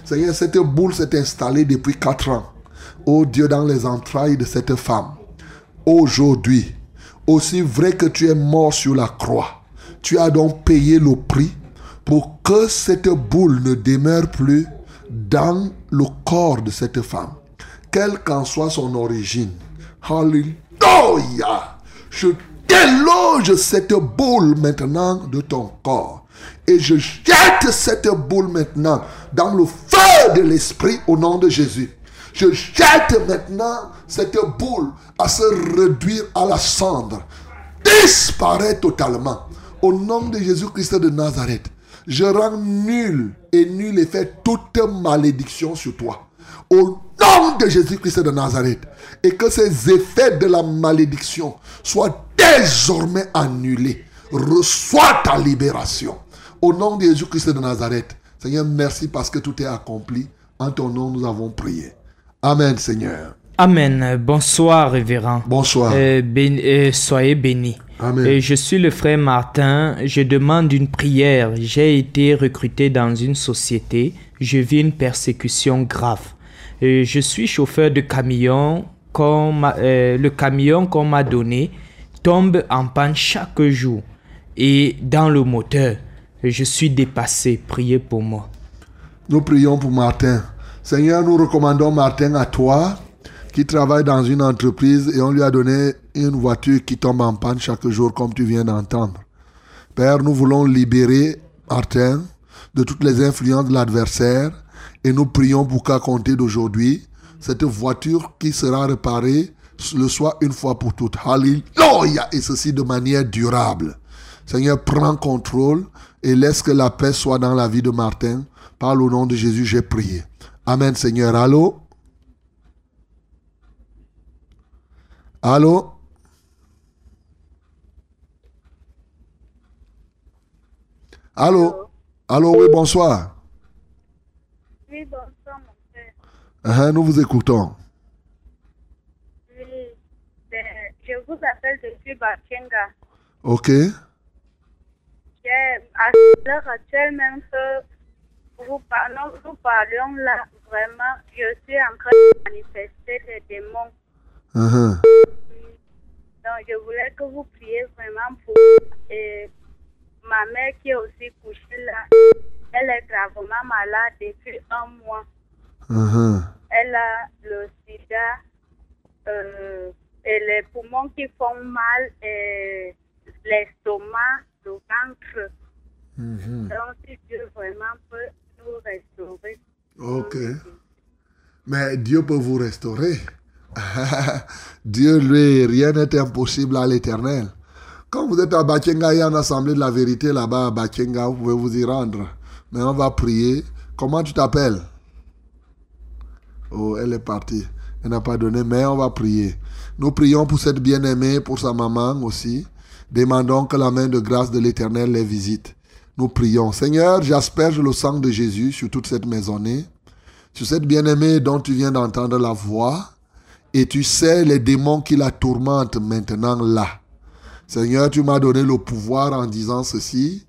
Seigneur, cette boule s'est installée depuis quatre ans. Oh Dieu, dans les entrailles de cette femme. Aujourd'hui, aussi vrai que tu es mort sur la croix, tu as donc payé le prix pour que cette boule ne demeure plus dans le corps de cette femme, quelle qu'en soit son origine. Alléluia. Je déloge cette boule maintenant de ton corps. Et je jette cette boule maintenant dans le feu de l'esprit au nom de Jésus. Je jette maintenant cette boule à se réduire à la cendre. Disparaît totalement. Au nom de Jésus-Christ de Nazareth, je rends nul et nul effet toute malédiction sur toi. Nom de Jésus-Christ de Nazareth. Et que ces effets de la malédiction soient désormais annulés. Reçois ta libération. Au nom de Jésus-Christ de Nazareth. Seigneur, merci parce que tout est accompli. En ton nom, nous avons prié. Amen, Seigneur. Amen. Bonsoir, révérend. Bonsoir. Euh, béni- euh, soyez bénis. Amen. Euh, je suis le frère Martin. Je demande une prière. J'ai été recruté dans une société. Je vis une persécution grave. Je suis chauffeur de camion. m'a- euh, le camion qu'on m'a donné tombe en panne chaque jour. Et dans le moteur, je suis dépassé. Priez pour moi. Nous prions pour Martin. Seigneur, nous recommandons Martin à toi, qui travaille dans une entreprise et on lui a donné une voiture qui tombe en panne chaque jour, comme tu viens d'entendre. Père, nous voulons libérer Martin de toutes les influences de l'adversaire et nous prions pour qu'à compter d'aujourd'hui, cette voiture qui sera réparée le soit une fois pour toutes. Alléluia! Et ceci de manière durable. Seigneur, prends contrôle et laisse que la paix soit dans la vie de Martin. Par le nom de Jésus, j'ai prié. Amen, Seigneur. Allô? Allô? Allô? Allô, oui, bonsoir. Oui, bonsoir, mon Uh-huh, nous vous écoutons. Oui, ben, je vous appelle depuis Bakenga. OK? À l'heure actuelle même que vous parlons, nous parlions là, vraiment, je suis en train de manifester des démons. Uh-huh. Donc, je voulais que vous priez vraiment pour et ma mère qui est aussi couchée là. Elle est gravement malade depuis un mois. Uh-huh. Elle a le sida euh, et les poumons qui font mal et l'estomac, le ventre. Mhm. Donc, si Dieu vraiment peut nous restaurer. Ok. Mais Dieu peut vous restaurer. Dieu, lui, rien n'est impossible à l'éternel. Quand vous êtes à Bakenga, il y a une assemblée de la vérité là-bas à Bakenga, vous pouvez vous y rendre. Mais on va prier. Comment tu t'appelles? Oh, elle est partie. Elle n'a pas donné, mais on va prier. Nous prions pour cette bien-aimée, pour sa maman aussi. Demandons que la main de grâce de l'Éternel les visite. Nous prions. Seigneur, j'asperge le sang de Jésus sur toute cette maisonnée, sur cette bien-aimée dont tu viens d'entendre la voix, et tu sais les démons qui la tourmentent maintenant là. Seigneur, tu m'as donné le pouvoir en disant ceci,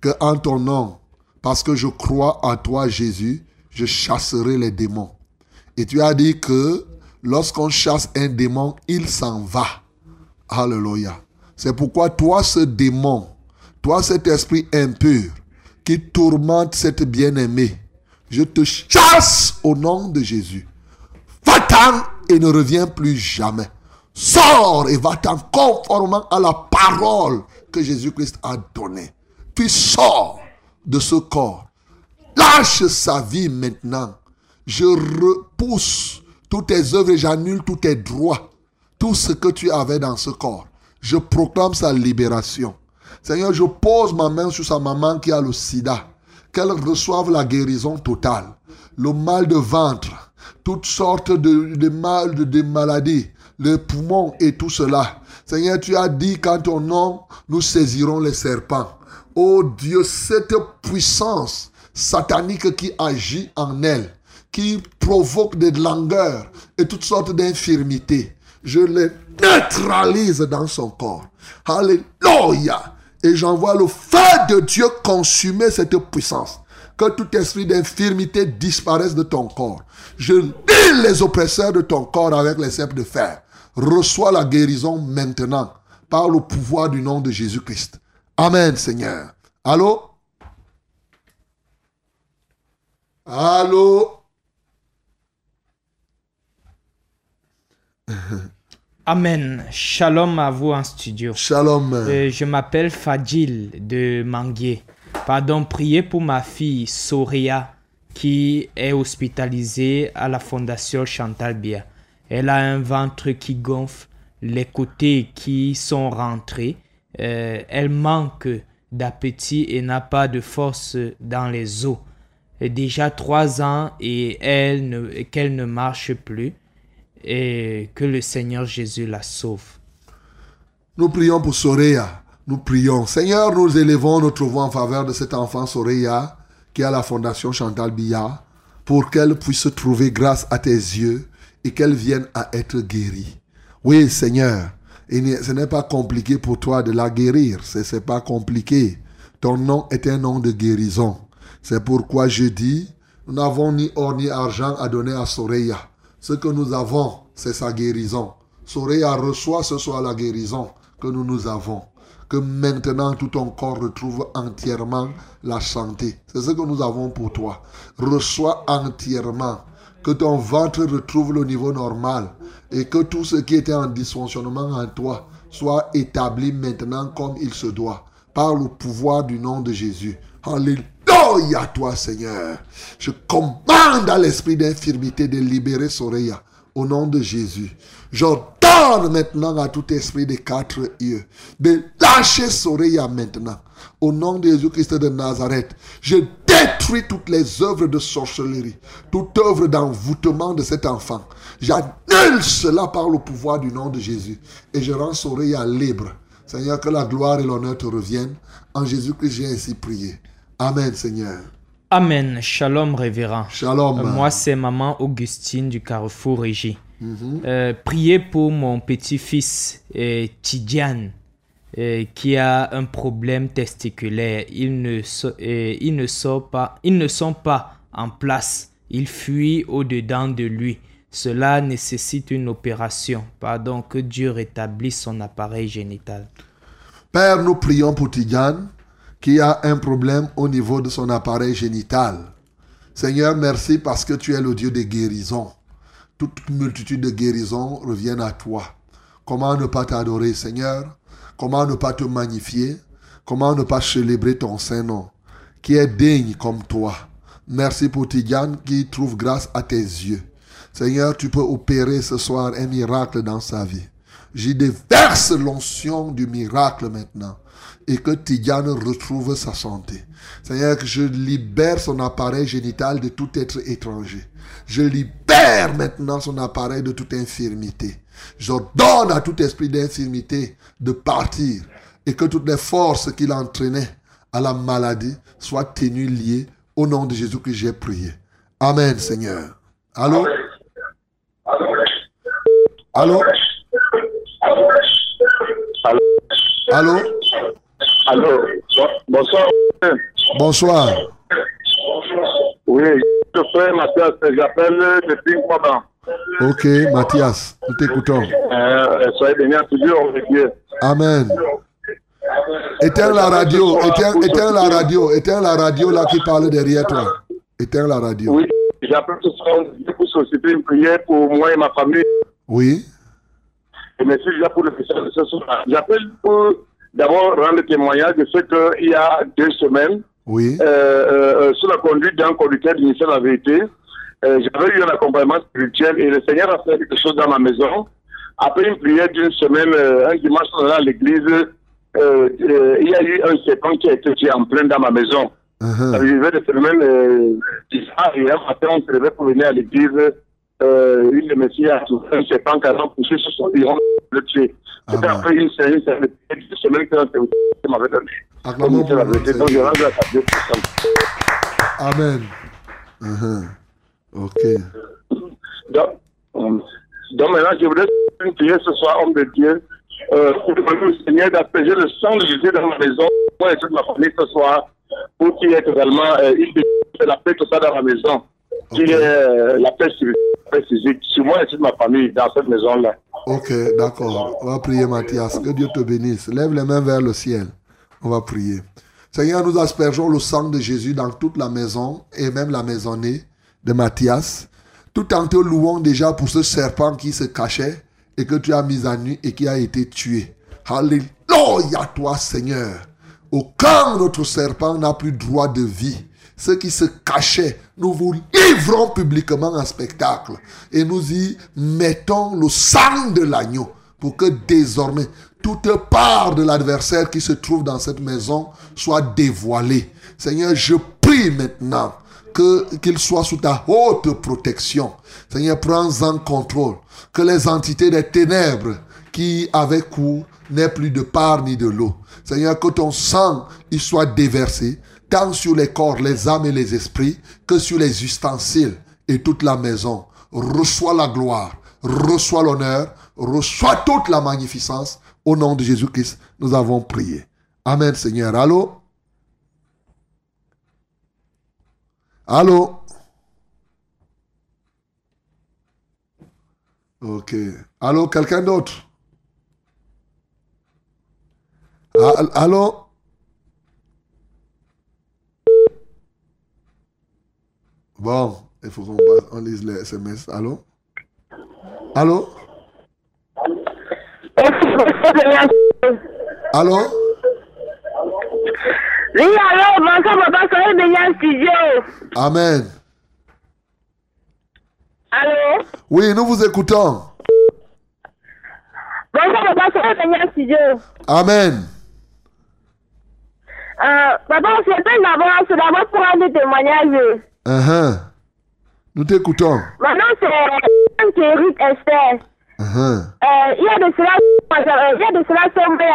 que en ton nom, parce que je crois en toi Jésus, je chasserai les démons. Et tu as dit que lorsqu'on chasse un démon, il s'en va. Alléluia. C'est pourquoi toi, ce démon, toi, cet esprit impur qui tourmente cette bien-aimée, je te chasse au nom de Jésus. Va-t'en et ne reviens plus jamais. Sors et va-t'en conformément à la parole que Jésus-Christ a donnée. Puis sors de ce corps. Lâche sa vie maintenant. Je repousse toutes tes œuvres et j'annule tous tes droits. Tout ce que tu avais dans ce corps. Je proclame sa libération. Seigneur, je pose ma main sur sa maman qui a le sida. Qu'elle reçoive la guérison totale. Le mal de ventre, toutes sortes de, mal, de, de maladies, les poumons et tout cela. Seigneur, tu as dit qu'en ton nom, nous saisirons les serpents. Oh Dieu, cette puissance satanique qui agit en elle, qui provoque des langueurs et toutes sortes d'infirmités, je les neutralise dans son corps. Alléluia. Et j'envoie le feu de Dieu consumer cette puissance. Que tout esprit d'infirmité disparaisse de ton corps. Je lis les oppresseurs de ton corps avec les cèpes de fer. Reçois la guérison maintenant par le pouvoir du nom de Jésus-Christ. Amen, Seigneur. Allô? Allô? Amen. Shalom à vous en studio. Shalom. Euh, je m'appelle Fadil de Manguier. Pardon, priez pour ma fille Soria qui est hospitalisée à la fondation Chantal Bia. Elle a un ventre qui gonfle, les côtés qui sont rentrés. Euh, elle manque d'appétit et n'a pas de force dans les os. Déjà trois ans et elle qu'elle ne marche plus et que le Seigneur Jésus la sauve. Nous prions pour Soreya. Nous prions. Seigneur, nous élevons notre voix en faveur de cet enfant Soreya qui est à la fondation Chantal Bia pour qu'elle puisse trouver grâce à tes yeux et qu'elle vienne à être guérie. Oui, Seigneur, ce n'est pas compliqué pour toi de la guérir. Ce n'est pas compliqué. Ton nom est un nom de guérison. C'est pourquoi je dis, nous n'avons ni or ni argent à donner à Soreya. Ce que nous avons, c'est sa guérison. Soreya reçoit ce soir la guérison que nous nous avons. Que maintenant tout ton corps retrouve entièrement la santé. C'est ce que nous avons pour toi. Reçois entièrement. Que ton ventre retrouve le niveau normal. Et que tout ce qui était en dysfonctionnement en toi soit établi maintenant comme il se doit. Par le pouvoir du nom de Jésus. Alléluia à toi Seigneur. Je commande à l'esprit d'infirmité de libérer Soreya au nom de Jésus. J'ordonne maintenant à tout esprit des quatre yeux de lâcher Soreya maintenant. Au nom de Jésus-Christ de Nazareth, je détruis toutes les œuvres de sorcellerie, toute œuvre d'envoûtement de cet enfant. J'annule cela par le pouvoir du nom de Jésus et je rends Soreya libre. Seigneur, que la gloire et l'honneur te reviennent. En Jésus-Christ, j'ai ainsi prié. Amen, Seigneur. Amen. Shalom, révérend. Shalom. Euh, moi, c'est maman Augustine du Carrefour Régie. Mhm. Euh, priez pour mon petit-fils euh, Tidiane euh, qui a un problème testiculaire. Il ne, so- il ne sort pas, ils ne sont pas en place. Il fuit au-dedans de lui. Cela nécessite une opération. Pardon, que Dieu rétablisse son appareil génital. Père, nous prions pour Tidiane qui a un problème au niveau de son appareil génital. Seigneur, merci parce que tu es le Dieu des guérisons. Toute multitude de guérisons reviennent à toi. Comment ne pas t'adorer, Seigneur? Comment ne pas te magnifier? Comment ne pas célébrer ton Saint-Nom, qui est digne comme toi? Merci pour Tidiane qui trouve grâce à tes yeux. Seigneur, tu peux opérer ce soir un miracle dans sa vie. J'y déverse l'onction du miracle maintenant et que Tidiane retrouve sa santé. Seigneur, que je libère son appareil génital de tout être étranger. Je libère maintenant son appareil de toute infirmité. J'ordonne à tout esprit d'infirmité de partir et que toutes les forces qu'il entraînait à la maladie soient tenues liées au nom de Jésus que j'ai prié. Amen, Seigneur. Allô? Allô? Allô? Allô? Bonsoir. Bonsoir. Oui, je fais Mathias, j'appelle depuis Kwaban. Ok, Mathias, nous t'écoutons. Euh, soyez bénis à toujours, Dieu. Amen. Éteins la radio, éteins, éteins la radio, éteins la radio là qui parle derrière toi. Éteins la radio. Oui, j'appelle ce soir pour solliciter une prière pour moi et ma famille. Oui. Et merci déjà pour le ce soir. J'appelle pour d'abord rendre témoignage de ce qu'il y a deux semaines, Oui. euh, euh, sous la conduite d'un conducteur du ministère de la Vérité, euh, j'avais eu un accompagnement spirituel et le Seigneur a fait quelque chose dans ma maison. Après une prière d'une semaine, euh, un dimanche, on à l'église, euh, euh, il y a eu un serpent qui a été tué en plein dans ma maison. Ça vivait des semaines euh, bizarres et un matin, on se levait pour venir à l'église. Euh, une de mes filles a trouvé un serpent qui a poussé sur son bureau, le tuer. C'était après une série, ça fait une semaine que ça m'avait donné. De la Vérité. Donc, je rends. Amen. Mhm. Ok. Donc, euh, donc maintenant, je voudrais prière ce soir, homme de Dieu, euh, pour au Seigneur d'apaiser le sang de Jésus dans ma maison, moi et toute ma famille ce soir, pour qu'il y ait totalement euh, une paix, la paix totale dans ma maison, qu'il y ait euh, la paix physique, sur moi et toute ma famille dans cette maison-là. Ok, d'accord. On va prier, Mathias. Que Dieu te bénisse. Lève les mains vers le ciel. On va prier. Seigneur, nous aspergeons le sang de Jésus dans toute la maison et même la maisonnée de Mathias, tout en te louant déjà pour ce serpent qui se cachait et que tu as mis à nu et qui a été tué. Alléluia, toi, Seigneur. Aucun autre serpent n'a plus droit de vie. Ceux qui se cachaient, nous vous livrons publiquement en spectacle et nous y mettons le sang de l'agneau pour que désormais toute part de l'adversaire qui se trouve dans cette maison soit dévoilée. Seigneur, je prie maintenant que qu'il soit sous ta haute protection. Seigneur, prends en contrôle que les entités des ténèbres qui avaient cours n'aient plus de part ni de l'eau. Seigneur, que ton sang y soit déversé tant sur les corps, les âmes et les esprits que sur les ustensiles et toute la maison. Reçois la gloire, reçois l'honneur, reçois toute la magnificence. Au nom de Jésus-Christ, nous avons prié. Amen, Seigneur. Allô? Allô? Ok. Allô, quelqu'un d'autre? Ah, Allô? Bon, il faut qu'on on lise les SMS. Allô? Allô? Allô? Oui, alors, bonsoir, papa, béni en studio. Amen. Allô? Oui, nous vous écoutons. Bonsoir, papa, béni en studio. Amen. Euh, papa, on s'appelle d'abord, c'est d'abord pour rendre témoignage. Uh-huh. Nous t'écoutons. Maintenant, c'est euh, Thierry Esther. Uh-huh. Euh, il y a de cela, euh, il y a de cela,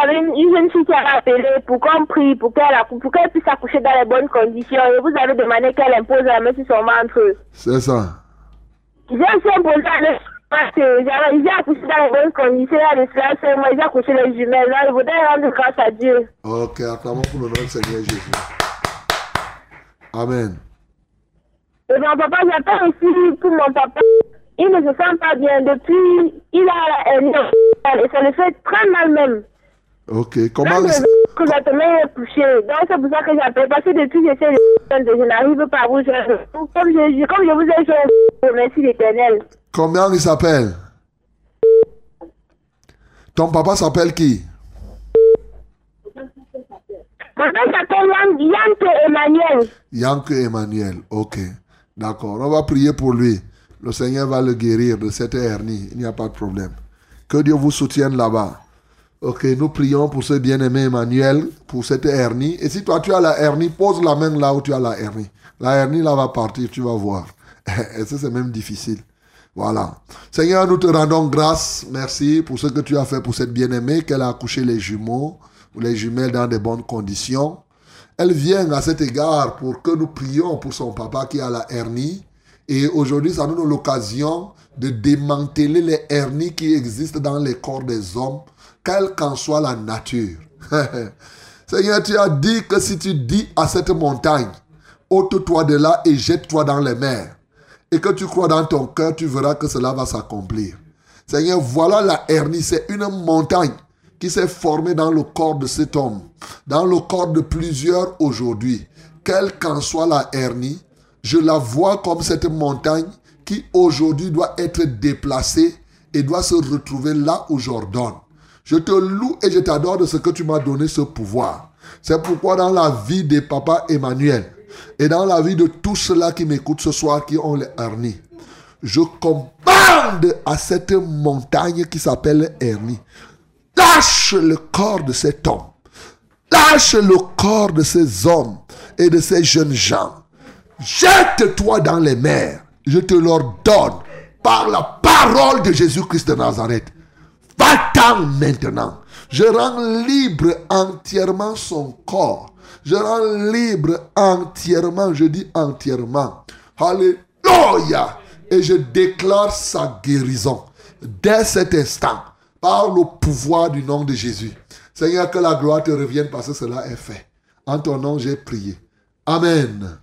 avait une, une jeune fille qui a appelé pour qu'on prie, pour qu'elle puisse accoucher dans les bonnes conditions. Et vous avez demandé qu'elle impose la main sur son ventre. C'est ça. J'ai aussi imposé la parce que j'ai accouché dans les bonnes conditions. Il y a de cela, cinq mois, j'ai accouché les jumelles. Là, je voudrais rendre grâce à Dieu. Ok, acclamons pour le nom du Seigneur Jésus. Amen. Et mon papa, j'appelle aussi pour mon papa. Il ne se sent pas bien depuis. Il a un et ça le fait très mal même. Ok, comment... Même le que la semaine est touché. Donc c'est pour ça que j'appelle. Parce que depuis j'essaie de je n'arrive pas à vous joindre. Comme je, comme je vous ai joint, je remercie l'éternel. Combien il s'appelle? Ton papa s'appelle qui? Mon père s'appelle Yan- Yanke Emmanuel. Yank Emmanuel. Ok. D'accord. On va prier pour lui. Le Seigneur va le guérir de cette hernie. Il n'y a pas de problème. Que Dieu vous soutienne là-bas. Ok, nous prions pour ce bien-aimé Emmanuel, pour cette hernie. Et si toi tu as la hernie, pose la main là où tu as la hernie. La hernie là va partir, tu vas voir. Et ça c'est même difficile. Voilà. Seigneur, nous te rendons grâce. Merci pour ce que tu as fait pour cette bien-aimée, qu'elle a accouché les jumeaux ou les jumelles dans de bonnes conditions. Elle vient à cet égard pour que nous prions pour son papa qui a la hernie. Et aujourd'hui, ça nous donne l'occasion de démanteler les hernies qui existent dans les corps des hommes, quelle qu'en soit la nature. Seigneur, tu as dit que si tu dis à cette montagne, ôte-toi de là et jette-toi dans les mers, et que tu crois dans ton cœur, tu verras que cela va s'accomplir. Seigneur, voilà la hernie, c'est une montagne qui s'est formée dans le corps de cet homme, dans le corps de plusieurs aujourd'hui. Quelle qu'en soit la hernie, je la vois comme cette montagne qui aujourd'hui doit être déplacée et doit se retrouver là où j'ordonne. Je te loue et je t'adore de ce que tu m'as donné ce pouvoir. C'est pourquoi dans la vie de papa Emmanuel et dans la vie de tous ceux-là qui m'écoutent ce soir qui ont les hernies, je commande à cette montagne qui s'appelle hernie. Lâche le corps de cet homme. Lâche le corps de ces hommes et de ces jeunes gens. Jette-toi dans les mers. Je te l'ordonne par la parole de Jésus-Christ de Nazareth. Va-t'en maintenant. Je rends libre entièrement son corps. Je rends libre entièrement, je dis entièrement. Alléluia. Et je déclare sa guérison dès cet instant par le pouvoir du nom de Jésus. Seigneur, que la gloire te revienne parce que cela est fait. En ton nom, j'ai prié. Amen.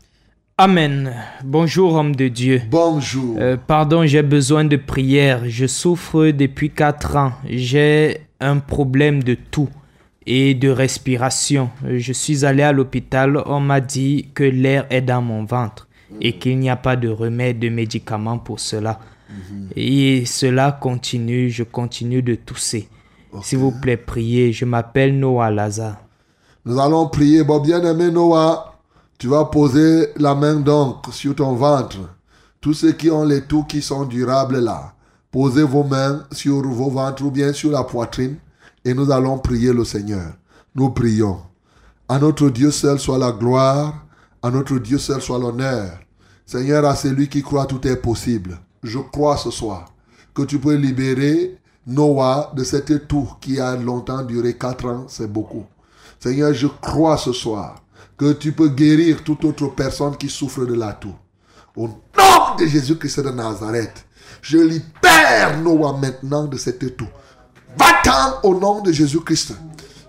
Amen. Bonjour homme de Dieu. Bonjour. Euh, pardon, j'ai besoin de prière. Je souffre depuis 4 ans. J'ai un problème de tout et de respiration. Je suis allé à l'hôpital. On m'a dit que l'air est dans mon ventre et qu'il n'y a pas de remède, de médicament pour cela. Et cela continue. Je continue de tousser. S'il vous plaît, priez. Je m'appelle Noah Lazare. Nous allons prier. Bon, bien-aimé Noah, tu vas poser la main donc sur ton ventre. Tous ceux qui ont les toux qui sont durables là, posez vos mains sur vos ventres ou bien sur la poitrine et nous allons prier le Seigneur. Nous prions. À notre Dieu seul soit la gloire, à notre Dieu seul soit l'honneur. Seigneur, à celui qui croit tout est possible. Je crois ce soir que tu peux libérer Noah de cette toux qui a longtemps duré quatre ans, c'est beaucoup. Seigneur, je crois ce soir que tu peux guérir toute autre personne qui souffre de la toux. Au nom de Jésus-Christ de Nazareth, je libère Noah maintenant de cette toux. Va-t'en au nom de Jésus-Christ.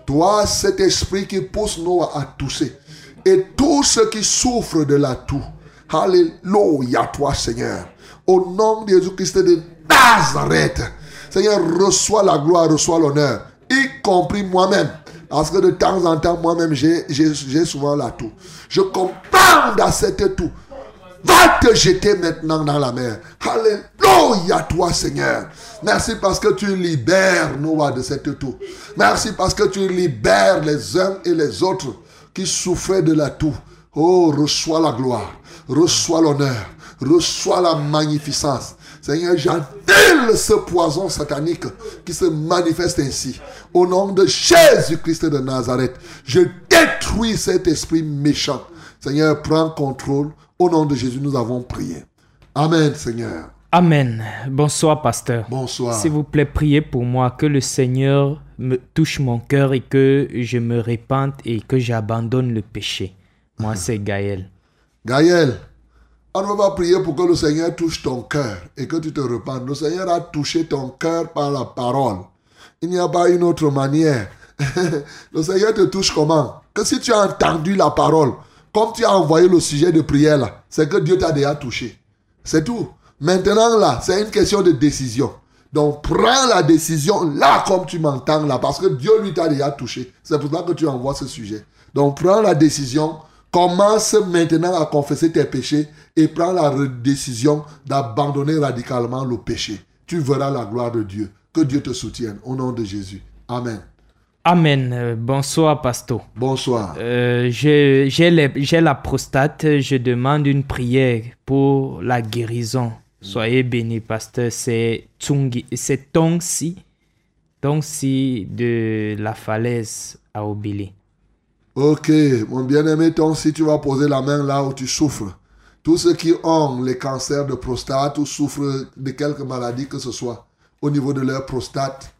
Toi, cet esprit qui pousse Noah à tousser. Et tous ceux qui souffrent de la toux. Alléluia, toi, Seigneur. Au nom de Jésus-Christ de Nazareth. Seigneur, reçois la gloire, reçois l'honneur. Y compris moi-même. Parce que de temps en temps, moi-même, j'ai souvent la toux. Je commande à cette toux. Va te jeter maintenant dans la mer. Alléluia, toi, Seigneur. Merci parce que tu libères Noah de cette toux. Merci parce que tu libères les uns et les autres qui souffraient de la toux. Oh, reçois la gloire, reçois l'honneur, reçois la magnificence. Seigneur, j'annule ce poison satanique qui se manifeste ainsi. Au nom de Jésus-Christ de Nazareth, je détruis cet esprit méchant. Seigneur, prends contrôle. Au nom de Jésus, nous avons prié. Amen, Seigneur. Amen. Bonsoir, pasteur. Bonsoir. S'il vous plaît, priez pour moi que le Seigneur me touche mon cœur et que je me répande et que j'abandonne le péché. Moi, c'est Gaël. Gaël, on va prier pour que le Seigneur touche ton cœur et que tu te repentes. Le Seigneur a touché ton cœur par la parole. Il n'y a pas une autre manière. le Seigneur te touche comment? Que si tu as entendu la parole, comme tu as envoyé le sujet de prière là, c'est que Dieu t'a déjà touché. C'est tout. Maintenant là, c'est une question de décision. Donc prends la décision là comme tu m'entends là, parce que Dieu lui t'a déjà touché. C'est pour ça que tu envoies ce sujet. Donc prends la décision, commence maintenant à confesser tes péchés et prends la décision d'abandonner radicalement le péché. Tu verras la gloire de Dieu. Que Dieu te soutienne au nom de Jésus. Amen. Amen. Euh, bonsoir, pasteur. Bonsoir. Euh, j'ai la prostate. Je demande une prière pour la guérison. Soyez bénis, pasteur. C'est Tongsi. Tongsi de la falaise à Obili. Ok, mon bien-aimé, ton, si tu vas poser la main là où tu souffres, tous ceux qui ont les cancers de prostate ou souffrent de quelque maladie que ce soit au niveau de leur prostate,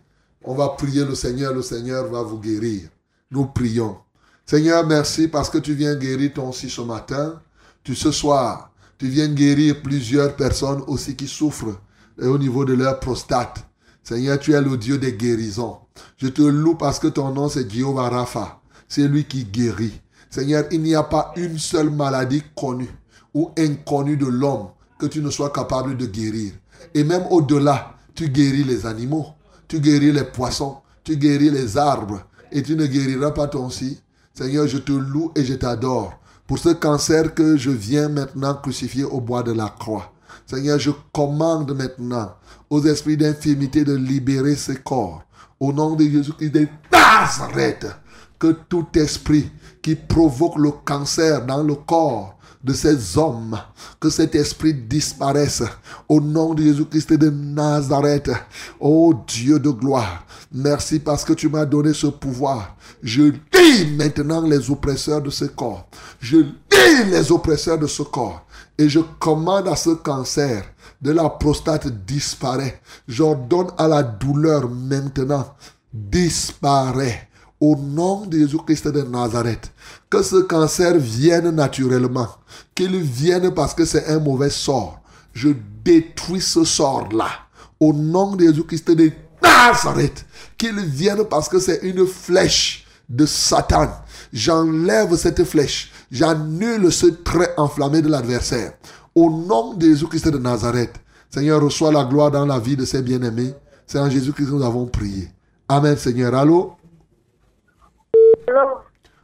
on va prier le Seigneur, le Seigneur va vous guérir. Nous prions. Seigneur, merci parce que tu viens guérir ton si ce matin. Tu ce soir, tu viens guérir plusieurs personnes aussi qui souffrent au niveau de leur prostate. Seigneur, tu es le Dieu des guérisons. Je te loue parce que ton nom c'est Jehovah Rapha. C'est lui qui guérit. Seigneur, il n'y a pas une seule maladie connue ou inconnue de l'homme que tu ne sois capable de guérir. Et même au-delà, tu guéris les animaux, tu guéris les poissons, tu guéris les arbres et tu ne guériras pas ton si. Seigneur, je te loue et je t'adore pour ce cancer que je viens maintenant crucifier au bois de la croix. Seigneur, je commande maintenant aux esprits d'infirmité de libérer ces corps. Au nom de Jésus-Christ de Nazareth, que tout esprit qui provoque le cancer dans le corps de ces hommes, que cet esprit disparaisse au nom de Jésus-Christ de Nazareth. Oh Dieu de gloire, merci parce que tu m'as donné ce pouvoir. Je lis maintenant les oppresseurs de ce corps. Je lis les oppresseurs de ce corps. Et je commande à ce cancer de la prostate disparaît. J'ordonne à la douleur maintenant disparaît. Au nom de Jésus-Christ de Nazareth, que ce cancer vienne naturellement, qu'il vienne parce que c'est un mauvais sort. Je détruis ce sort-là. Au nom de Jésus-Christ de Nazareth, qu'il vienne parce que c'est une flèche de Satan. J'enlève cette flèche. J'annule ce trait enflammé de l'adversaire. Au nom de Jésus-Christ de Nazareth, Seigneur, reçois la gloire dans la vie de ces bien-aimés. C'est en Jésus-Christ que nous avons prié. Amen, Seigneur. Allô?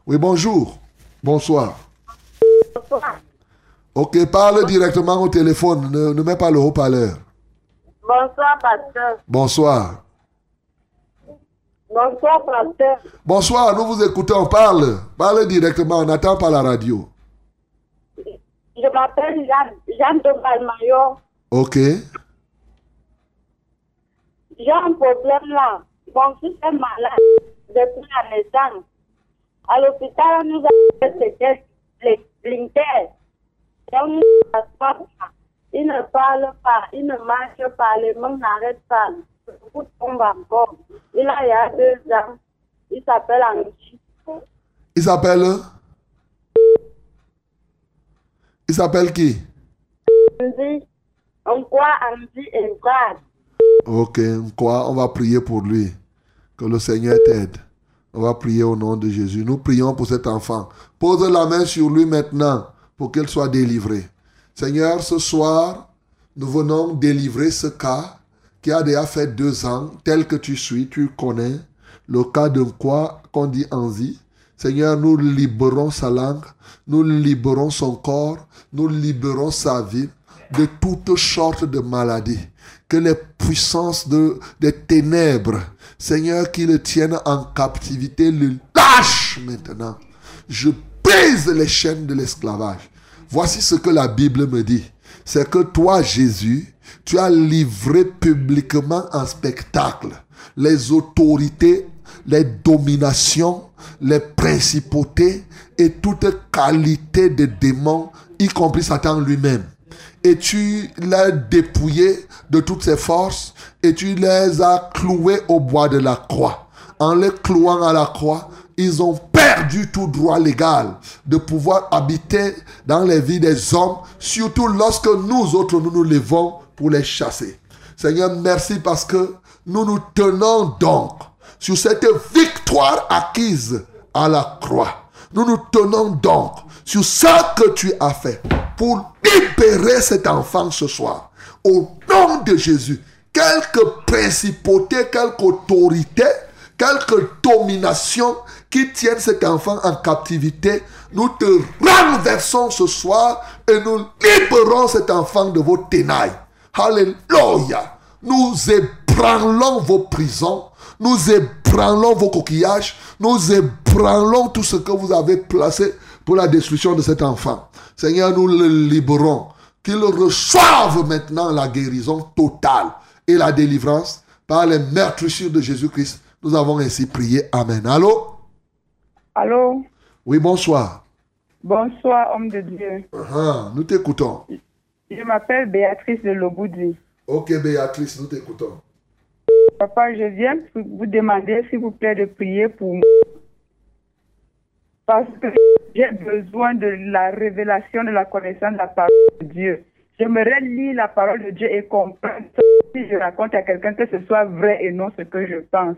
Oui, bonjour. Bonsoir. Ok, parle directement au téléphone. Ne, ne mets pas le haut-parleur. Bonsoir, pasteur. Bonsoir. Bonsoir, pasteur. Bonsoir, nous vous écoutons. Parle. Parle directement. On n'attend pas la radio. Je m'appelle Jeanne, Jeanne de Balmayo. Ok. J'ai un problème là. Mon fils est malade depuis la naissance. À l'hôpital, on nous a fait des tests les pas. Il ne parle pas, il ne marche pas, les mains n'arrêtent pas. Le tombe encore. Il a il y a deux ans. Il s'appelle Angie. Il s'appelle Il s'appelle qui Angie. On croit Angie et Brad. Ok, quoi On va prier pour lui. Que le Seigneur t'aide. On va prier au nom de Jésus. Nous prions pour cet enfant. Pose la main sur lui maintenant pour qu'il soit délivré. Seigneur, ce soir, nous venons délivrer ce cas qui a déjà fait deux ans, tel que tu suis, tu connais le cas de quoi qu'on dit Anzi. Seigneur, nous libérons sa langue, nous libérons son corps, nous libérons sa vie de toutes sortes de maladies. Que les puissances de, des ténèbres, Seigneur, qui le tiennent en captivité, le lâchent maintenant. Je brise les chaînes de l'esclavage. Voici ce que la Bible me dit. C'est que toi, Jésus, tu as livré publiquement en spectacle les autorités, les dominations, les principautés et toute qualité de démons, y compris Satan lui-même. Et tu l'as dépouillé de toutes ses forces et tu les as cloués au bois de la croix. En les clouant à la croix, ils ont perdu tout droit légal de pouvoir habiter dans les vies des hommes, surtout lorsque nous autres nous nous levons pour les chasser. Seigneur, merci parce que nous nous tenons donc sur cette victoire acquise à la croix. Nous nous tenons donc sur ce que tu as fait pour libérer cet enfant ce soir. Au nom de Jésus, quelque principauté, quelque autorité, quelque domination qui tienne cet enfant en captivité, nous te renversons ce soir et nous libérons cet enfant de vos ténailles. Alléluia. Nous ébranlons vos prisons, nous ébranlons vos coquillages, nous ébranlons tout ce que vous avez placé pour la destruction de cet enfant. Seigneur, nous le libérons, qu'il reçoive maintenant la guérison totale et la délivrance par les meurtrissures de Jésus-Christ. Nous avons ainsi prié. Amen. Allô? Allô? Oui, bonsoir. Bonsoir, homme de Dieu. Ah, nous t'écoutons. Je m'appelle Béatrice de Loboudi. Ok, Béatrice, nous t'écoutons. Papa, je viens vous demander, s'il vous plaît, de prier pour moi. Parce que j'ai besoin de la révélation de la connaissance de la parole de Dieu. J'aimerais lire la parole de Dieu et comprendre si je raconte à quelqu'un que ce soit vrai et non ce que je pense.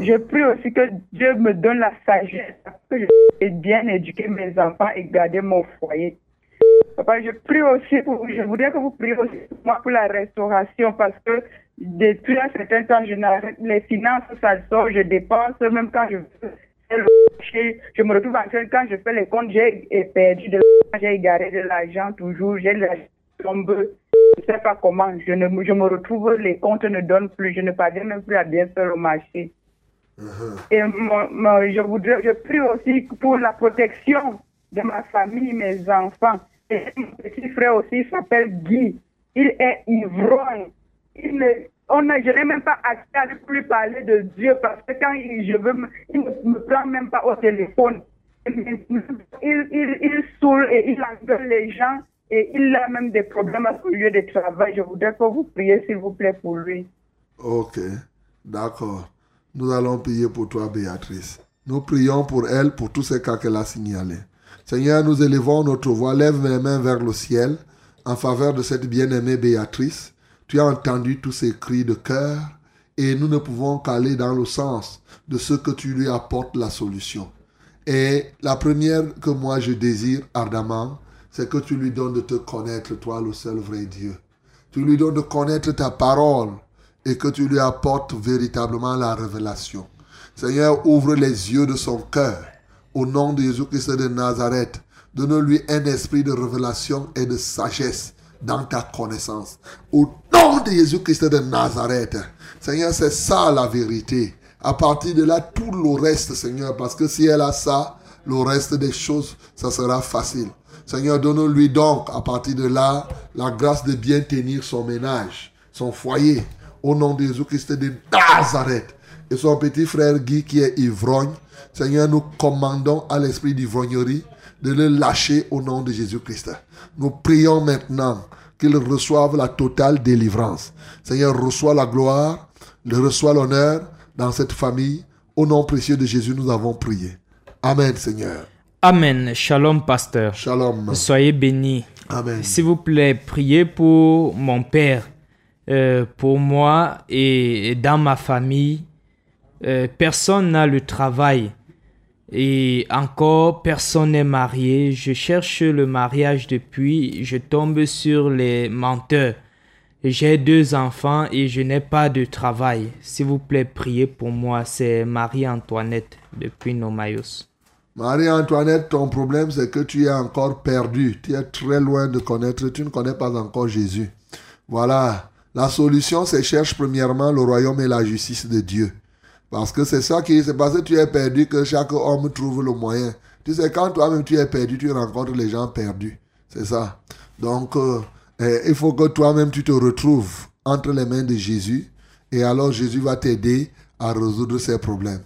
Je prie aussi que Dieu me donne la sagesse, que je puisse bien éduquer mes enfants et garder mon foyer. Papa, je prie aussi pour, je voudrais que vous priez aussi pour moi pour la restauration parce que depuis un certain temps, je les finances, ça sort, je dépense, même quand je marché, je me retrouve en train, quand je fais les comptes, j'ai perdu de l'argent, j'ai égaré de l'argent toujours, j'ai l'argent qui tombe. Je ne sais pas comment, je, ne, je me retrouve, les comptes ne donnent plus, je ne parviens même plus à bien faire le marché. Et mon- mon- je voudrais, je prie aussi pour la protection de ma famille, mes enfants. Et mon petit frère aussi s'appelle Guy. Il est ivrogne. Il ne, on a, je n'ai même pas accès à lui parler de Dieu parce que quand il, je veux, il ne me prend même pas au téléphone. Il, il, il saoule et il engueule les gens et il a même des problèmes à son lieu de travail. Je voudrais que vous priez, s'il vous plaît, pour lui. Ok, d'accord. Nous allons prier pour toi, Béatrice. Nous prions pour elle, pour tous ces cas qu'elle a signalés. Seigneur, nous élevons notre voix, lève les mains vers le ciel en faveur de cette bien-aimée Béatrice. Tu as entendu tous ces cris de cœur et nous ne pouvons qu'aller dans le sens de ce que tu lui apportes la solution. Et la première que moi je désire ardemment, c'est que tu lui donnes de te connaître, toi le seul vrai Dieu. Tu lui donnes de connaître ta parole et que tu lui apportes véritablement la révélation. Seigneur, ouvre les yeux de son cœur au nom de Jésus-Christ de Nazareth. Donne-lui un esprit de révélation et de sagesse dans ta connaissance. Au nom de Jésus-Christ de Nazareth. Seigneur, c'est ça la vérité. À partir de là, tout le reste, Seigneur, parce que si elle a ça, le reste des choses, ça sera facile. Seigneur, donne-lui donc, à partir de là, la grâce de bien tenir son ménage, son foyer, au nom de Jésus-Christ de Nazareth. Et son petit frère Guy qui est ivrogne, Seigneur, nous commandons à l'esprit d'ivrognerie de le lâcher au nom de Jésus-Christ. Nous prions maintenant qu'il reçoive la totale délivrance. Seigneur, reçois la gloire, le reçois l'honneur dans cette famille. Au nom précieux de Jésus, nous avons prié. Amen, Seigneur. Amen. Shalom, pasteur. Shalom. Soyez bénis. Amen. S'il vous plaît, priez pour mon père, euh, pour moi et, et dans ma famille. Euh, personne n'a le travail et encore personne n'est marié. Je cherche le mariage depuis, je tombe sur les menteurs. J'ai deux enfants et je n'ai pas de travail. S'il vous plaît, priez pour moi. C'est Marie-Antoinette depuis Nomayos. Marie-Antoinette, ton problème, c'est que tu es encore perdu. Tu es très loin de connaître. Tu ne connais pas encore Jésus. Voilà. La solution, c'est cherche premièrement le royaume et la justice de Dieu. Parce que c'est ça qui c'est parce que tu es perdu que chaque homme trouve le moyen. Tu sais, quand toi-même tu es perdu, tu rencontres les gens perdus. C'est ça. Donc, euh, eh, il faut que toi-même tu te retrouves entre les mains de Jésus. Et alors Jésus va t'aider à résoudre ces problèmes.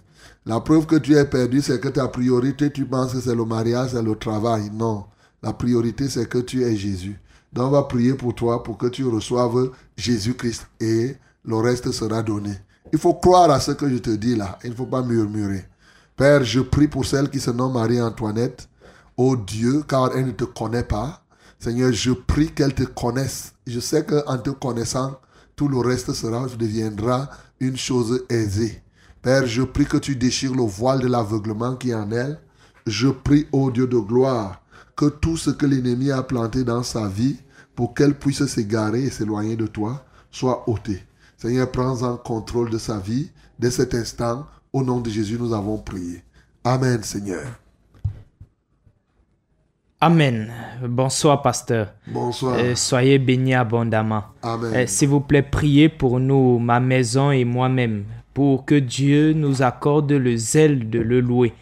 La preuve que tu es perdu, c'est que ta priorité, tu penses que c'est le mariage, c'est le travail. Non. La priorité, c'est que tu es Jésus. Donc, on va prier pour toi pour que tu reçoives Jésus-Christ et le reste sera donné. Il faut croire à ce que je te dis là. Il ne faut pas murmurer. Père, je prie pour celle qui se nomme Marie-Antoinette. Oh Dieu, car elle ne te connaît pas. Seigneur, je prie qu'elle te connaisse. Je sais qu'en te connaissant, tout le reste sera, deviendra une chose aisée. Père, je prie que tu déchires le voile de l'aveuglement qui est en elle. Je prie, ô Dieu de gloire, que tout ce que l'ennemi a planté dans sa vie pour qu'elle puisse s'égarer et s'éloigner de toi soit ôté. Seigneur, prends en contrôle de sa vie. Dès cet instant, au nom de Jésus, nous avons prié. Amen, Seigneur. Amen. Bonsoir, pasteur. Bonsoir. Euh, soyez bénis abondamment. Amen. Euh, S'il vous plaît, priez pour nous, ma maison et moi-même, pour que Dieu nous accorde le zèle de le louer,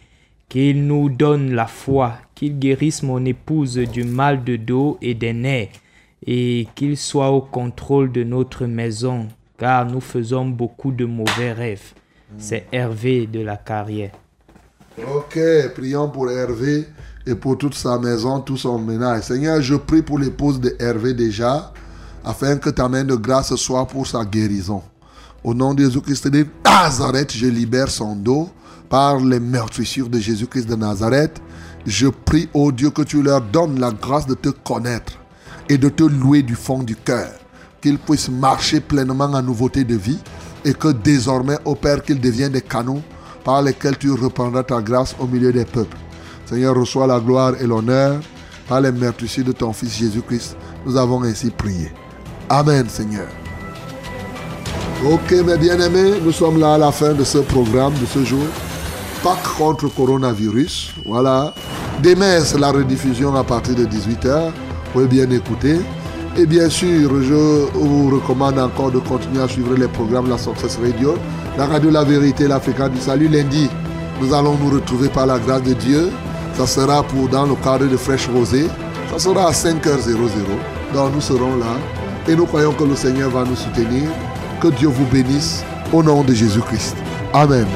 qu'il nous donne la foi, qu'il guérisse mon épouse du mal de dos et des nerfs, et qu'il soit au contrôle de notre maison, car nous faisons beaucoup de mauvais rêves. C'est Hervé de la carrière. Ok, prions pour Hervé et pour toute sa maison, tout son ménage. Seigneur, je prie pour l'épouse de Hervé déjà, afin que ta main de grâce soit pour sa guérison. Au nom de Jésus-Christ de Nazareth, je libère son dos par les meurtrissures de Jésus-Christ de Nazareth. Je prie, ô Dieu, que tu leur donnes la grâce de te connaître et de te louer du fond du cœur. Qu'ils puissent marcher pleinement en nouveauté de vie et que désormais, ô Père, qu'ils deviennent des canaux par lesquels tu reprendras ta grâce au milieu des peuples. Seigneur, reçois la gloire et l'honneur par les meurtrissures de ton Fils Jésus-Christ. Nous avons ainsi prié. Amen, Seigneur. Ok, mes bien-aimés, nous sommes là à la fin de ce programme de ce jour. Pâques contre coronavirus. Voilà. Demain, c'est la rediffusion à partir de 18h. Vous pouvez bien écouter. Et bien sûr, je vous recommande encore de continuer à suivre les programmes la Success Radio, la radio La Vérité, la fréquence du salut. Lundi, nous allons nous retrouver par la grâce de Dieu. Ça sera pour dans le cadre de Fraîche Rosée. Ça sera à 5h00. Donc nous serons là. Et nous croyons que le Seigneur va nous soutenir. Que Dieu vous bénisse au nom de Jésus-Christ. Amen.